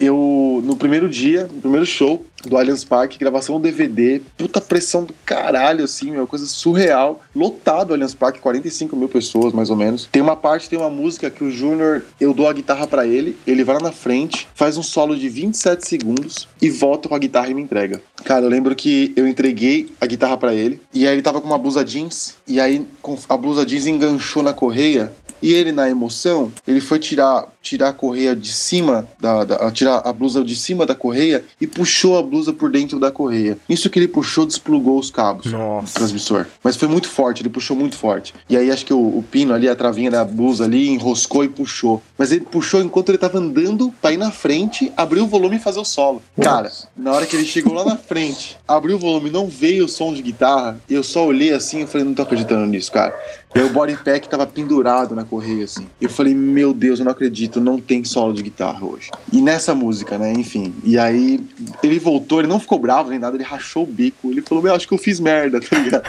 eu, no primeiro dia, no primeiro show do Allianz Parque, gravação do DVD, puta pressão do caralho, assim, uma coisa surreal. Lotado o Allianz Parque, 45 mil pessoas, mais ou menos. Tem uma parte, tem uma música que o Júnior, eu dou a guitarra para ele, ele vai lá na frente, faz um solo de 27 segundos e volta com a guitarra e me entrega. Cara, eu lembro que eu entreguei a guitarra para ele, e aí ele tava com uma blusa jeans, e aí a blusa jeans enganchou na correia, e ele, na emoção, ele foi tirar, tirar a correia de cima, da, da, tirar a blusa de cima da correia e puxou a blusa por dentro da correia. Isso que ele puxou, desplugou os cabos Nossa. do transmissor. Mas foi muito forte, ele puxou muito forte. E aí acho que o, o, pino ali, a travinha da blusa ali, enroscou e puxou. Mas ele puxou enquanto ele tava andando pra ir na frente, abriu o volume e fazer o solo. Cara, na hora que ele chegou lá na frente, abriu o volume, não veio o som de guitarra, eu só olhei assim e falei, não tô acreditando nisso, cara. E aí o body pack tava pendurado na correia, assim. Eu falei, meu Deus, eu não acredito, não tem solo de guitarra hoje. E nessa música, né, enfim. E aí ele voltou, ele não ficou bravo nem nada, ele rachou o bico. Ele falou, meu, acho que eu fiz merda, tá ligado?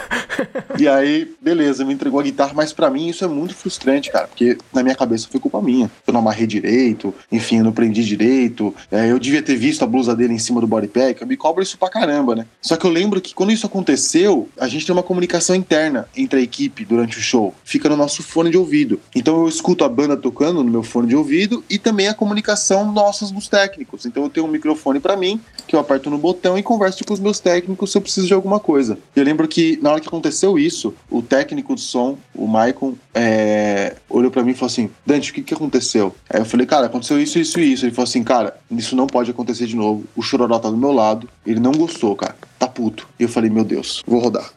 e aí, beleza, me entregou a guitarra, mas para mim isso é muito frustrante, cara, porque na minha cabeça foi culpa minha. Eu não amarrei direito, enfim, eu não prendi direito. É, eu devia ter visto a blusa dele em cima do body pack. Eu me cobro isso pra caramba, né? Só que eu lembro que quando isso aconteceu, a gente tem uma comunicação interna entre a equipe durante o show. Fica no nosso fone de ouvido. Então eu escuto a banda tocando no meu fone de ouvido e também a comunicação nossas dos técnicos. Então eu tenho um microfone para mim, que eu aperto no botão e converso com os meus técnicos se eu preciso de alguma coisa. Eu lembro que na hora que aconteceu isso, o técnico de som, o Maicon, é, olhou para mim e falou assim: Dante, o que, que aconteceu? Aí eu falei, cara, aconteceu isso, isso e isso. Ele falou assim, cara, isso não pode acontecer de novo. O Chororó tá do meu lado, ele não gostou, cara. Tá puto. E eu falei, meu Deus, vou rodar.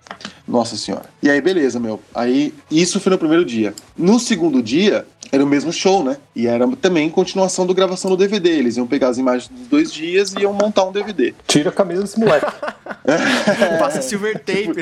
Nossa senhora. E aí, beleza, meu. Aí, isso foi no primeiro dia. No segundo dia, era o mesmo show, né? E era também continuação do gravação do DVD. Eles iam pegar as imagens dos dois dias e iam montar um DVD. Tira a camisa desse moleque. é, Passa silver tape.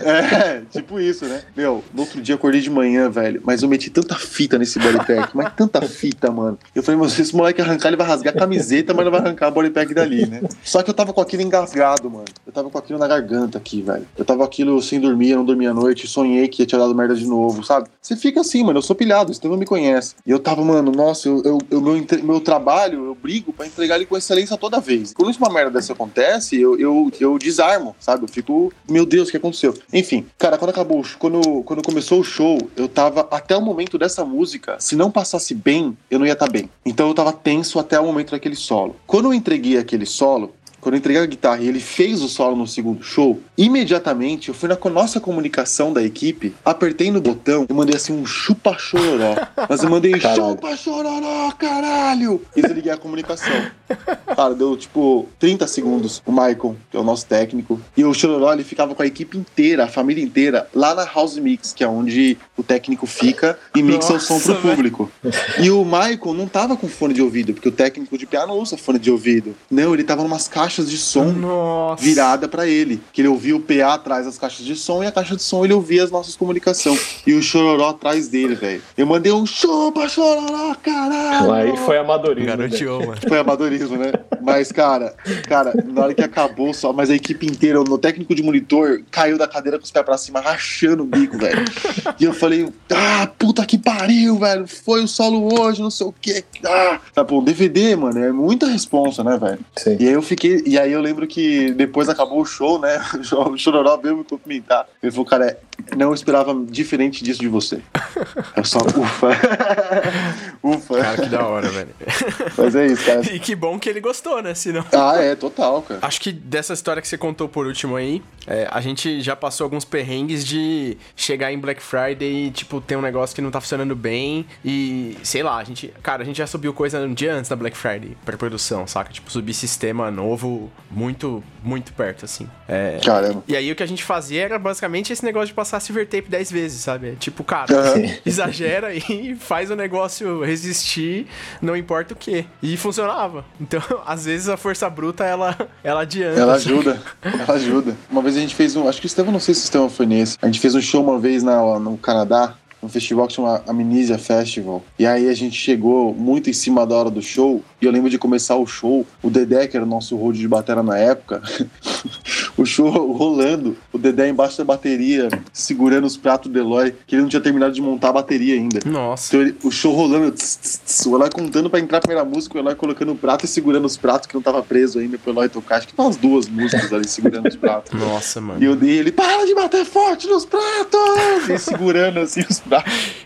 é, tipo isso, né? Meu, no outro dia eu acordei de manhã, velho, mas eu meti tanta fita nesse bodypack, mas tanta fita, mano. Eu falei, mas se esse moleque arrancar, ele vai rasgar a camiseta, mas não vai arrancar o bodypack dali, né? Só que eu tava com aquilo engasgado, mano. Eu tava com aquilo na garganta aqui, velho. Eu tava aquilo sem dormir, eu não dormia à noite, sonhei que ia tinha dado merda de novo, sabe? Você fica assim, mano, eu sou pilhado, você não me conhece. E eu tava, mano, nossa, eu, eu, eu meu, meu trabalho, eu brigo pra entregar ele com excelência toda vez. Quando uma merda dessa acontece, eu, eu, eu desarmo, sabe? Eu fico, meu Deus, o que aconteceu? Enfim, cara, quando acabou, quando, quando começou o show, eu tava, até o momento dessa música, se não passasse bem, eu não ia estar tá bem. Então eu tava tenso até o momento daquele solo. Quando eu entreguei aquele solo, quando eu entreguei a guitarra e ele fez o solo no segundo show, imediatamente eu fui na nossa comunicação da equipe, apertei no botão e mandei assim um chupa chororó. Mas eu mandei caralho. chupa chororó, caralho! E desliguei a comunicação. Cara, deu tipo 30 segundos. O Michael, que é o nosso técnico, e o chororó ele ficava com a equipe inteira, a família inteira, lá na House Mix, que é onde o técnico fica e mixa Nossa, o som pro público. E o Michael não tava com fone de ouvido, porque o técnico de piano usa fone de ouvido. Não, ele tava numas caixas caixas de som Nossa. virada pra ele. Que ele ouvia o PA atrás das caixas de som e a caixa de som ele ouvia as nossas comunicações. E o chororó atrás dele, velho. Eu mandei um chupa chororó, caralho! Aí foi amadorismo. né? Garoteou, mano. Foi amadorismo, né? Mas, cara, cara, na hora que acabou só, mas a equipe inteira, o técnico de monitor caiu da cadeira com os pés pra cima, rachando o bico, velho. E eu falei, ah, puta que pariu, velho. Foi o solo hoje, não sei o quê. Ah, tá bom, DVD, mano, é muita responsa, né, velho? Sim. E aí eu fiquei, e aí eu lembro que depois acabou o show, né? O Chororó veio me cumprimentar. Ele falou, cara, não esperava diferente disso de você. Eu só, ufa. ufa. Cara, que da hora, velho. Mas é isso, cara. E que bom que ele gostou, né? Senão. Ah, é, total, cara. Acho que dessa história que você contou por último aí, é, a gente já passou alguns perrengues de chegar em Black Friday e, tipo, ter um negócio que não tá funcionando bem e, sei lá, a gente, cara, a gente já subiu coisa um dia antes da Black Friday pra produção, saca? Tipo, subir sistema novo muito, muito perto, assim. É, Caramba. e aí o que a gente fazia era basicamente esse negócio de passar silver tape 10 vezes, sabe? Tipo, cara, Aham. exagera e faz o negócio resistir, não importa o que. E funcionava. Então, às vezes a força bruta ela, ela adianta. Ela sabe? ajuda, ela ajuda. Uma vez a gente fez um. Acho que o Estevão, não sei se o Estevão foi nesse. A gente fez um show uma vez na, no Canadá, um festival que chama Amnesia Festival. E aí a gente chegou muito em cima da hora do show. E eu lembro de começar o show, o Dedé, que era o nosso road de batera na época, o show rolando, o Dedé embaixo da bateria, segurando os pratos do Eloy, que ele não tinha terminado de montar a bateria ainda. Nossa. Então ele- o show rolando, tss, tss, tss, o Eloy contando pra entrar a primeira música, o Eloy colocando o prato e segurando os pratos que não tava preso ainda pro Eloy tocar. Acho que umas duas músicas ali segurando os pratos. Nossa, mano. E eu dei ele, para de bater forte nos pratos! E segurando assim os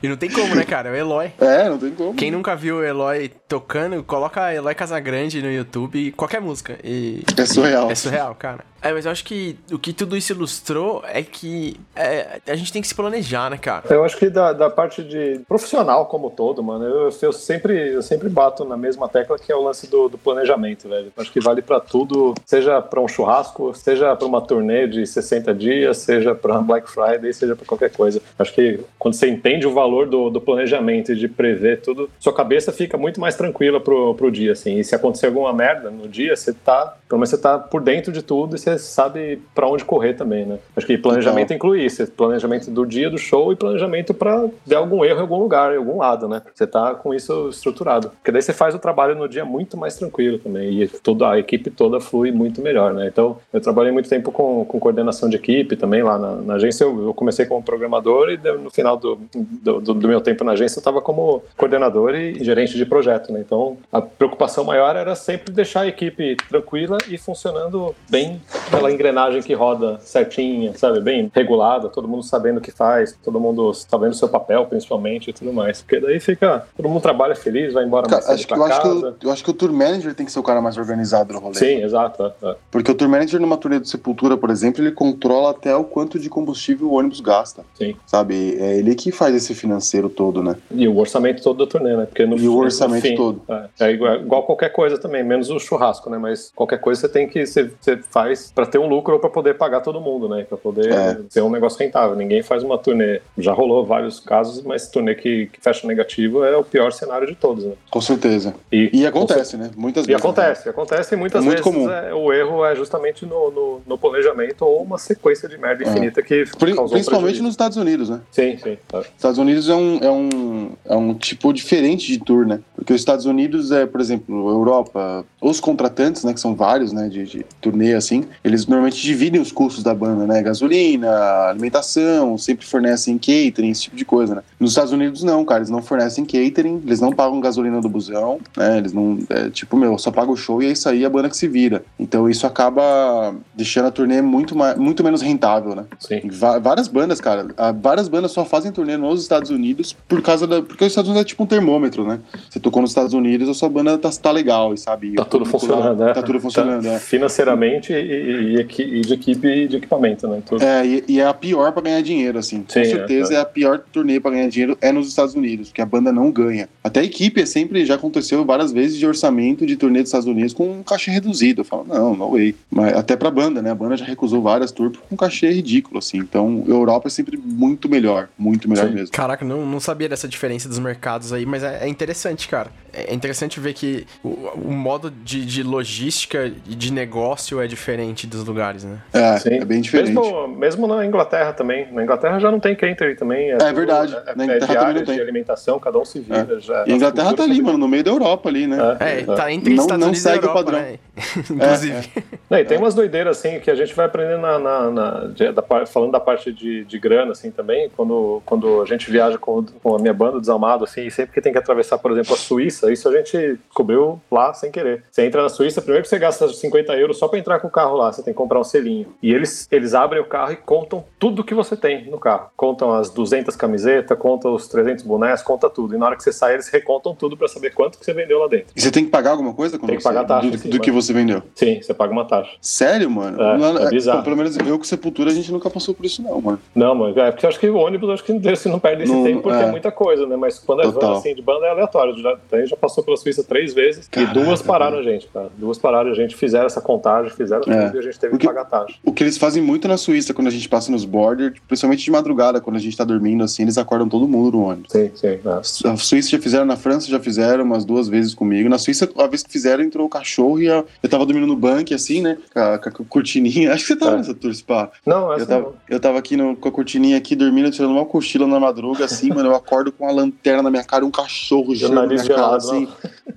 E não tem como, né, cara? É o Eloy. É, não tem como. Quem nunca viu o Eloy tocando, coloca Eloy Casagrande no YouTube, qualquer música. E É surreal. É surreal, cara. É, mas eu acho que o que tudo isso ilustrou é que é, a gente tem que se planejar, né, cara? Eu acho que da, da parte de profissional como todo, mano, eu, eu sempre eu sempre bato na mesma tecla que é o lance do, do planejamento, velho. Acho que vale pra tudo, seja pra um churrasco, seja pra uma turnê de 60 dias, seja pra Black Friday, seja pra qualquer coisa. Acho que quando você entende o valor do, do planejamento e de prever tudo, sua cabeça fica muito mais tranquila pro, pro dia, assim. E se acontecer alguma merda no dia, você tá, pelo menos você tá por dentro de tudo e você sabe pra onde correr também, né? Acho que planejamento inclui isso, planejamento do dia do show e planejamento pra der algum erro em algum lugar, em algum lado, né? Você tá com isso estruturado. Porque daí você faz o trabalho no dia muito mais tranquilo também e toda a equipe toda flui muito melhor, né? Então, eu trabalhei muito tempo com, com coordenação de equipe também lá na, na agência. Eu, eu comecei como programador e no final do, do, do- do meu tempo na agência eu estava como coordenador e gerente de projeto, né? Então, a preocupação maior era sempre deixar a equipe tranquila e funcionando bem aquela engrenagem que roda certinha, sabe? Bem regulada, todo mundo sabendo o que faz, todo mundo sabendo o seu papel, principalmente, e tudo mais. Porque daí fica, todo mundo trabalha feliz, vai embora mais Cara, cedo acho que, eu, acho que o, eu acho que o tour manager tem que ser o cara mais organizado no rolê. Sim, exato. é, é. Porque o tour manager numa turnê do Sepultura, por exemplo, ele controla até o quanto de combustível o ônibus gasta. Sim. Sabe? É ele que faz esse financeiro todo, né? E o orçamento todo da turnê, né? Porque no, E o orçamento fim, todo. É, é igual, igual qualquer coisa também, menos o churrasco, né? Mas qualquer coisa você tem que você, você faz pra ter um lucro ou pra poder pagar todo mundo, né? Pra poder É. ser um negócio rentável. Ninguém faz uma turnê. Já rolou vários casos, mas turnê que, que fecha negativo é o pior cenário de todos, né? Com certeza. E acontece, né? Muitas E vezes. acontece, acontece e muitas É muito vezes comum. é, o erro é justamente no, no, no planejamento ou uma sequência de merda É. infinita que Pri- causou Principalmente prejuízo. nos Estados Unidos, né? Sim, sim. tá. Estados Unidos é um, é, um, é um tipo diferente de tour, né? Porque os Estados Unidos é, por exemplo, Europa, os contratantes, né, que são vários, né, de, de turnê assim, eles normalmente dividem os custos da banda, né? Gasolina, alimentação, sempre fornecem catering, esse tipo de coisa, né? Nos Estados Unidos não, cara, eles não fornecem catering, eles não pagam gasolina do busão, né? Eles não, é, tipo, meu, só paga o show e é isso aí, a banda que se vira. Então isso acaba deixando a turnê muito, mais, muito menos rentável, né? Sim. Várias bandas, cara. Várias bandas só fazem turnê nos Estados Unidos por causa da. Porque os Estados Unidos é tipo um termômetro, né? Você tocou nos Estados Unidos, a sua banda tá, tá legal, sabe? Tá tudo público lá- funcionando, né? Tá tudo funcionando, é. Financeiramente e, e- e de equipe e de equipamento, né? Tudo. É, e, e é a pior pra ganhar dinheiro, assim. Com Sim, certeza é, é, a pior turnê pra ganhar dinheiro é nos Estados Unidos, porque a banda não ganha. Até a equipe é sempre, já aconteceu várias vezes de orçamento de turnê dos Estados Unidos com um cachê reduzido. Eu falo, não, no way. Mas até pra banda, né? A banda já recusou várias tours com um cachê ridículo, assim. Então, Europa é sempre muito melhor, muito melhor Sim. mesmo. Caraca, não, não sabia dessa diferença dos mercados aí, mas é, é interessante, cara. É interessante ver que o, o modo de, de, logística e de negócio é diferente dos lugares, né? É, Sim. é bem diferente. Mesmo, mesmo na Inglaterra também. Na Inglaterra já não tem catering também. É, é verdade. É, na Inglaterra é também não tem. de alimentação, cada um se vira. É. Já, e a Inglaterra tá ali, mano, no meio da Europa ali, né? É, é tá entre não, Estados não Unidos segue e Europa, o padrão. Né? Inclusive. Não, e tem umas doideiras, assim, que a gente vai aprendendo na, na, na da, falando da parte de, de grana, assim, também, quando, quando a gente viaja com, com a minha banda Desalmado, assim, sempre que tem que atravessar, por exemplo, a Suíça, isso a gente cobriu lá sem querer. Você entra na Suíça, primeiro que você gasta 50 euros só pra entrar com o carro lá, você tem que comprar um selinho. E eles, eles abrem o carro e contam tudo que você tem no carro. Contam as 200 camisetas, contam os 300 bonés, conta tudo. E na hora que você sai, eles recontam tudo para saber quanto que você vendeu lá dentro. E você tem que pagar alguma coisa? Tem que pagar taxa. Do, sim, do que você vendeu? Sim, você paga uma taxa. Sério, mano? É, é bizarro. Pelo menos eu com Sepultura a gente nunca passou por isso não, mano. Não, mano, é porque eu acho que o ônibus acho que você não perde esse não, tempo porque é. é. muita coisa, né? Mas quando é van, assim, de banda é aleatório. Já, gente já passou pela Suíça três vezes Caraca, e duas pararam a gente, cara. Duas pararam a gente, fizeram essa contagem, fizeram é. tudo e a gente teve que, que, pagar taxa. O que eles fazem muito na Suíça quando a gente passa nos borders, principalmente de madrugada, quando a gente tá dormindo assim, eles acordam todo mundo no ônibus. Sim, sim. É. A Suíça já fizeram, na França já fizeram umas duas vezes comigo. Na Suíça, a vez que fizeram, entrou o cachorro e a, eu tava dormindo no banco, assim, né? Com a, com a cortininha. Acho que você tava é. nessa tour spa. Não, essa eu tava, não. Eu tava aqui no, com a cortininha aqui, dormindo, tirando uma cochila na madruga, assim, mano. Eu acordo com uma lanterna na minha cara, um cachorro girando na minha cara, assim.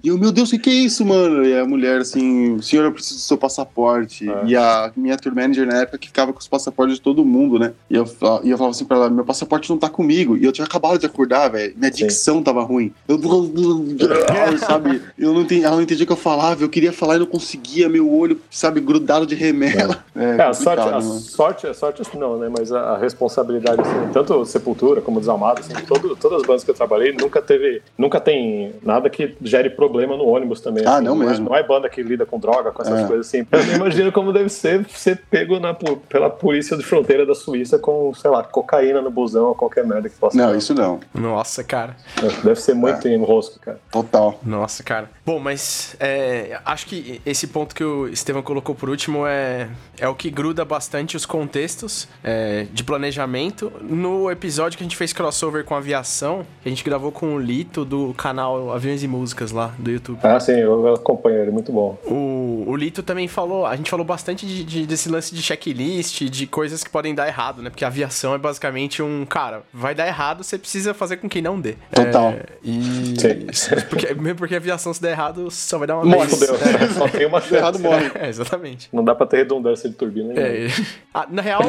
E eu, meu Deus, o que, que é isso, mano? E a mulher, assim, senhor, eu preciso do seu passaporte. É. E a minha tour manager na época que ficava com os passaportes de todo mundo, né? E eu, e eu falava assim pra ela, meu passaporte não tá comigo. E eu tinha acabado de acordar, velho. Minha dicção Sim. tava ruim. Eu, sabe? Eu não entendi, ela não entendia o que eu falava. Eu queria falar e não conseguia. Meu olho, sabe, grudado de remela. É, é a sorte, a sorte, a sorte não, né? Mas a, a responsabilidade, assim, tanto Sepultura como Desalmado, assim, todo, todas as bandas que eu trabalhei, nunca teve, nunca tem nada que gere problema no ônibus também. Ah, assim, não, não, mesmo. É, não é banda que lida com droga, com essas é. coisas assim. Eu não imagino como deve ser ser pego na, pela polícia de fronteira da Suíça com, sei lá, cocaína no busão ou qualquer merda que possa. Não, ter. isso não. Nossa, cara. Deve ser muito é. enrosco, cara. Total. Nossa, cara. Bom, mas é, acho que esse ponto que o Estevam colocou por último é, é o que gruda bastante os contextos é, de planejamento. No episódio que a gente fez crossover com aviação, a gente gravou com o Lito do canal Aviões e Músicas lá do YouTube. Ah, sim, eu acompanho ele, muito bom. O, o Lito também falou, a gente falou bastante de, de, desse lance de checklist, de coisas que podem dar errado, né? Porque a aviação é basicamente um, cara, vai dar errado, você precisa fazer com que não dê. Total. É, e. Sim. Porque, mesmo porque a aviação se der errado, só vai dar uma morre, vez. É. Só tem uma chance. errado morre. É, exatamente. Não dá pra ter redundância de turbina. É. Ah, na real,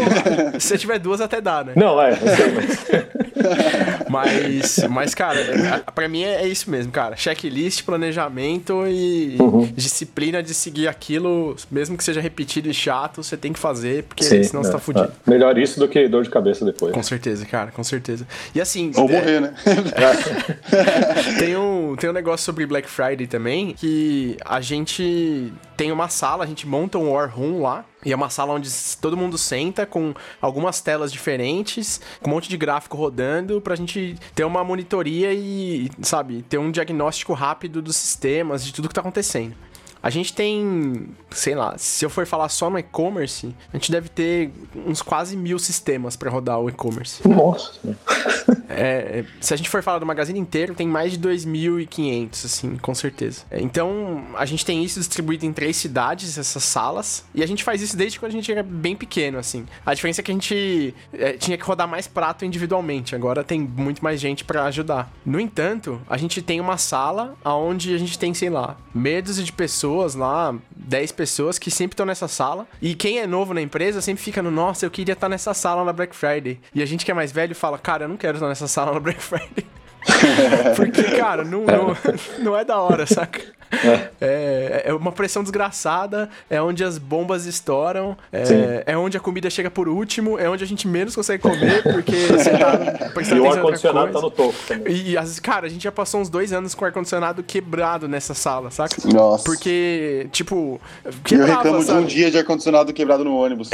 se você tiver duas, até dá, né? Não, é, não sei, mas... mas, mas, cara, pra mim é, isso mesmo, cara. Checklist, planejamento e uhum. disciplina de seguir aquilo, mesmo que seja repetido e chato, você tem que fazer, porque Sim, senão é, você tá fudido. É. Melhor isso do que dor de cabeça depois. Com certeza, cara, com certeza. E assim. Ou morrer, né? tem, um, tem um negócio sobre Black Friday também, que a gente tem uma sala, a gente monta um War Room lá. E é uma sala onde todo mundo senta com algumas telas diferentes, com um monte de gráfico rodando, pra gente ter uma monitoria e, sabe, ter um diagnóstico rápido dos sistemas, de tudo que tá acontecendo. A gente tem, sei lá, se eu for falar só no e-commerce, a gente deve ter uns quase mil sistemas para rodar o e-commerce. Nossa. É, se a gente for falar do magazine inteiro, tem mais de 2.500, assim, com certeza. É, então, a gente tem isso distribuído em três cidades, essas salas, e a gente faz isso desde quando a gente era bem pequeno, assim. A diferença é que a gente é, tinha que rodar mais prato individualmente, agora tem muito mais gente para ajudar. No entanto, a gente tem uma sala onde a gente tem, sei lá, medos de pessoas pessoas lá, 10 pessoas que sempre estão nessa sala. E quem é novo na empresa sempre fica no, nossa, eu queria estar nessa sala na Black Friday. E a gente que é mais velho fala, cara, eu não quero estar nessa sala na Black Friday. Porque, cara, não, não, não é da hora, saca? É. é, uma pressão desgraçada, é onde as bombas estouram, é, é, onde a comida chega por último, é onde a gente menos consegue comer, porque você tá E o ar-condicionado tá no topo também. E, as, cara, a gente já passou uns dois anos com o ar-condicionado quebrado nessa sala, saca? Nossa. Porque, tipo. Quebrava, eu reclamo sabe? de um dia de ar-condicionado quebrado no ônibus.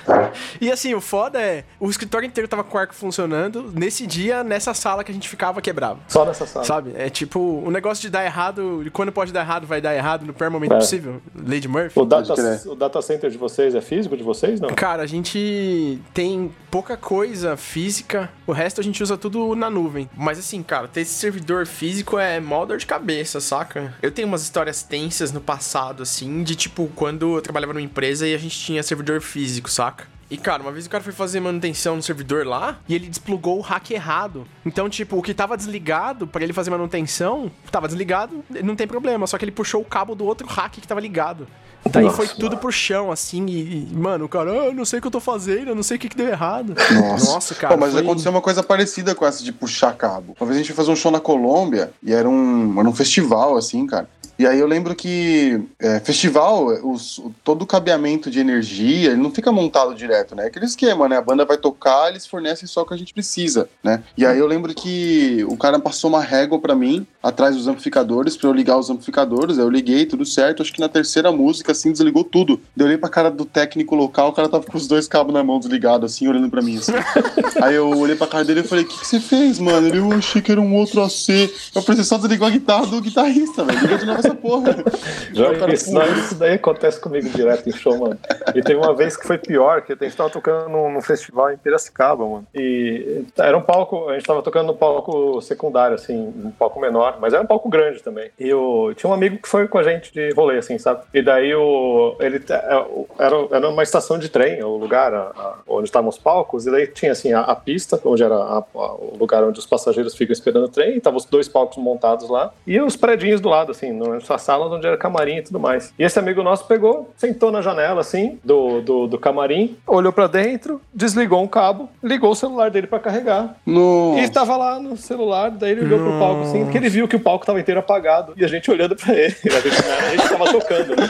e assim, o foda é, o escritório inteiro tava com o ar funcionando, nesse dia, nessa sala que a gente ficava, que é quebrava. Só nessa sala. Sabe? É tipo, o negócio de dar errado, e quando pode dar errado, vai dar errado no pior momento É. possível. Lady Murphy. O data, o data center de vocês é físico de vocês, não? Cara, a gente tem pouca coisa física, o resto a gente usa tudo na nuvem. Mas assim, cara, ter esse servidor físico é mó dor de cabeça, saca? Eu tenho umas histórias tensas no passado, assim, de tipo, quando eu trabalhava numa empresa e a gente tinha servidor físico, saca? E, cara, uma vez o cara foi fazer manutenção no servidor lá e ele desplugou o hack errado. Então, tipo, o que tava desligado pra ele fazer manutenção, tava desligado, não tem problema. Só que ele puxou o cabo do outro hack que tava ligado. Daí Nossa. foi tudo pro chão, assim, e, e, mano, o cara, ah, eu não sei o que eu tô fazendo, eu não sei o que, que deu errado. Nossa, Nossa, cara. Pô, mas foi- aconteceu uma coisa parecida com essa de puxar cabo. Uma vez a gente foi fazer um show na Colômbia e era um, era um festival, assim, cara. E aí eu lembro que é, festival, os- todo o cabeamento de energia, ele não fica montado direto, né? É Aquele esquema, né? A banda vai tocar, eles fornecem só o que a gente precisa, né? E aí eu lembro que o cara passou uma régua pra mim, atrás dos amplificadores, pra eu ligar os amplificadores. Aí eu liguei, tudo certo. Acho que na terceira música, assim, desligou tudo. Eu olhei pra cara do técnico local, o cara tava com os dois cabos na mão desligados, assim, olhando pra mim, assim. Aí eu olhei pra cara dele e falei, o que, que você fez, mano? Ele, eu achei que era um outro AC. Eu falei, só desligou a guitarra do guitarrista, velho. Liga de novo essa porra. Já, cara, isso, "Pô, não, isso daí acontece comigo direto em show, mano. E teve uma vez que foi pior, que a gente tava tocando num, num festival em Piracicaba, mano. E era um palco, a gente tava tocando no palco secundário, assim, um palco menor, mas era um palco grande também. E eu tinha um amigo que foi com a gente de rolê, assim, sabe? E daí o, ele é, o- era, era uma estação de trem, o lugar a- a- onde estavam os palcos, e daí tinha assim a, a pista, onde era a- a- o lugar onde os passageiros ficam esperando o trem, e estavam os dois palcos montados lá, e os predinhos do lado, assim, nessa sala onde era camarim e tudo mais. E esse amigo nosso pegou, sentou na janela, assim, do, do, do camarim, olhou pra dentro, desligou um cabo, ligou o celular dele pra carregar, Nossa. e estava lá no celular, daí ele olhou pro palco assim, porque ele viu que o palco tava inteiro apagado e a gente olhando pra ele. A gente, a gente tava tocando, né?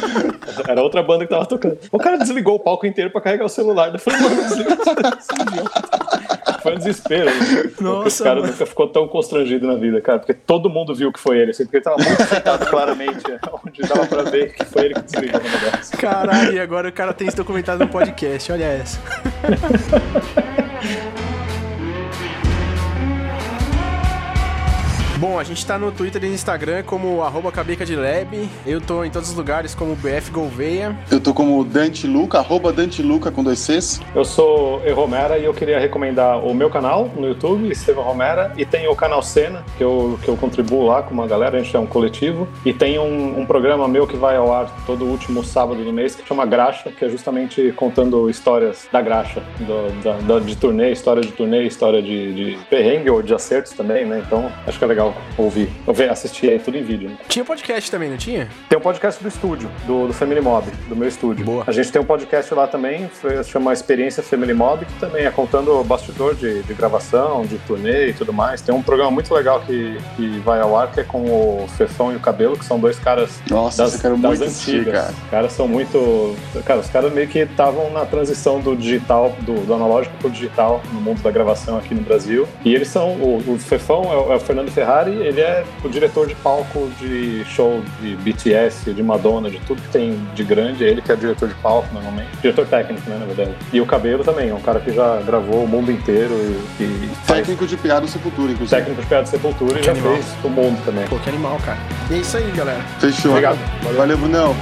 Era outra banda que tava tocando. O cara desligou o palco inteiro pra carregar o celular. Eu falei, mano, desliga. Foi um desespero. Nossa, Esse cara mano. nunca ficou tão constrangido na vida, cara, porque todo mundo viu que foi ele, assim, porque ele tava muito sentado claramente, onde dava pra ver que foi ele que desligou o negócio. Caralho, e agora o cara tem isso documentado no podcast, olha essa. Bom, a gente tá no Twitter e no Instagram como arroba Cabeca de Lab. Eu tô em todos os lugares como BF Gouveia. Eu tô como Dante Luca, arroba Dante Luca com dois Cs. Eu sou E Romera e eu queria recomendar o meu canal no YouTube, Estevam Romera, e tem o canal Cena, que eu, que eu contribuo lá com uma galera, a gente é um coletivo, e tem um, um programa meu que vai ao ar todo último sábado do mês, que chama Graxa, que é justamente contando histórias da graxa, do, da, da- de turnê, história de turnê, história de, de perrengue ou de acertos também, né? Então acho que é legal ouvir, ouvir assistir aí tudo em vídeo. Né? Tinha podcast também, não tinha? Tem um podcast do estúdio, do, do Family Mob, do meu estúdio. Boa. A gente tem um podcast lá também, foi- chama Experiência Family Mob, que também é contando o bastidor de, de gravação, de turnê e tudo mais. Tem um programa muito legal que, que vai ao ar, que é com o Fefão e o Cabelo, que são dois caras Nossa, das, eu quero das muito assistir, antigas. cara. Os caras são muito. Cara, os caras meio que estavam na transição do digital, do, do analógico pro digital no mundo da gravação aqui no Brasil. E eles são. O, o Fefão é o, é o Fernando Ele é o diretor de palco de show de BTS, de Madonna, de tudo que tem de grande. Ele que é diretor de palco normalmente. Diretor técnico, né, na verdade. E o Cabelo também, é um cara que já gravou o mundo inteiro e, e faz Técnico de piada do Sepultura, inclusive. técnico de piada de sepultura e já animal. fez o mundo também. Pô, que animal, cara. E é isso aí, galera. Fechou. Obrigado. Valeu, Brunão.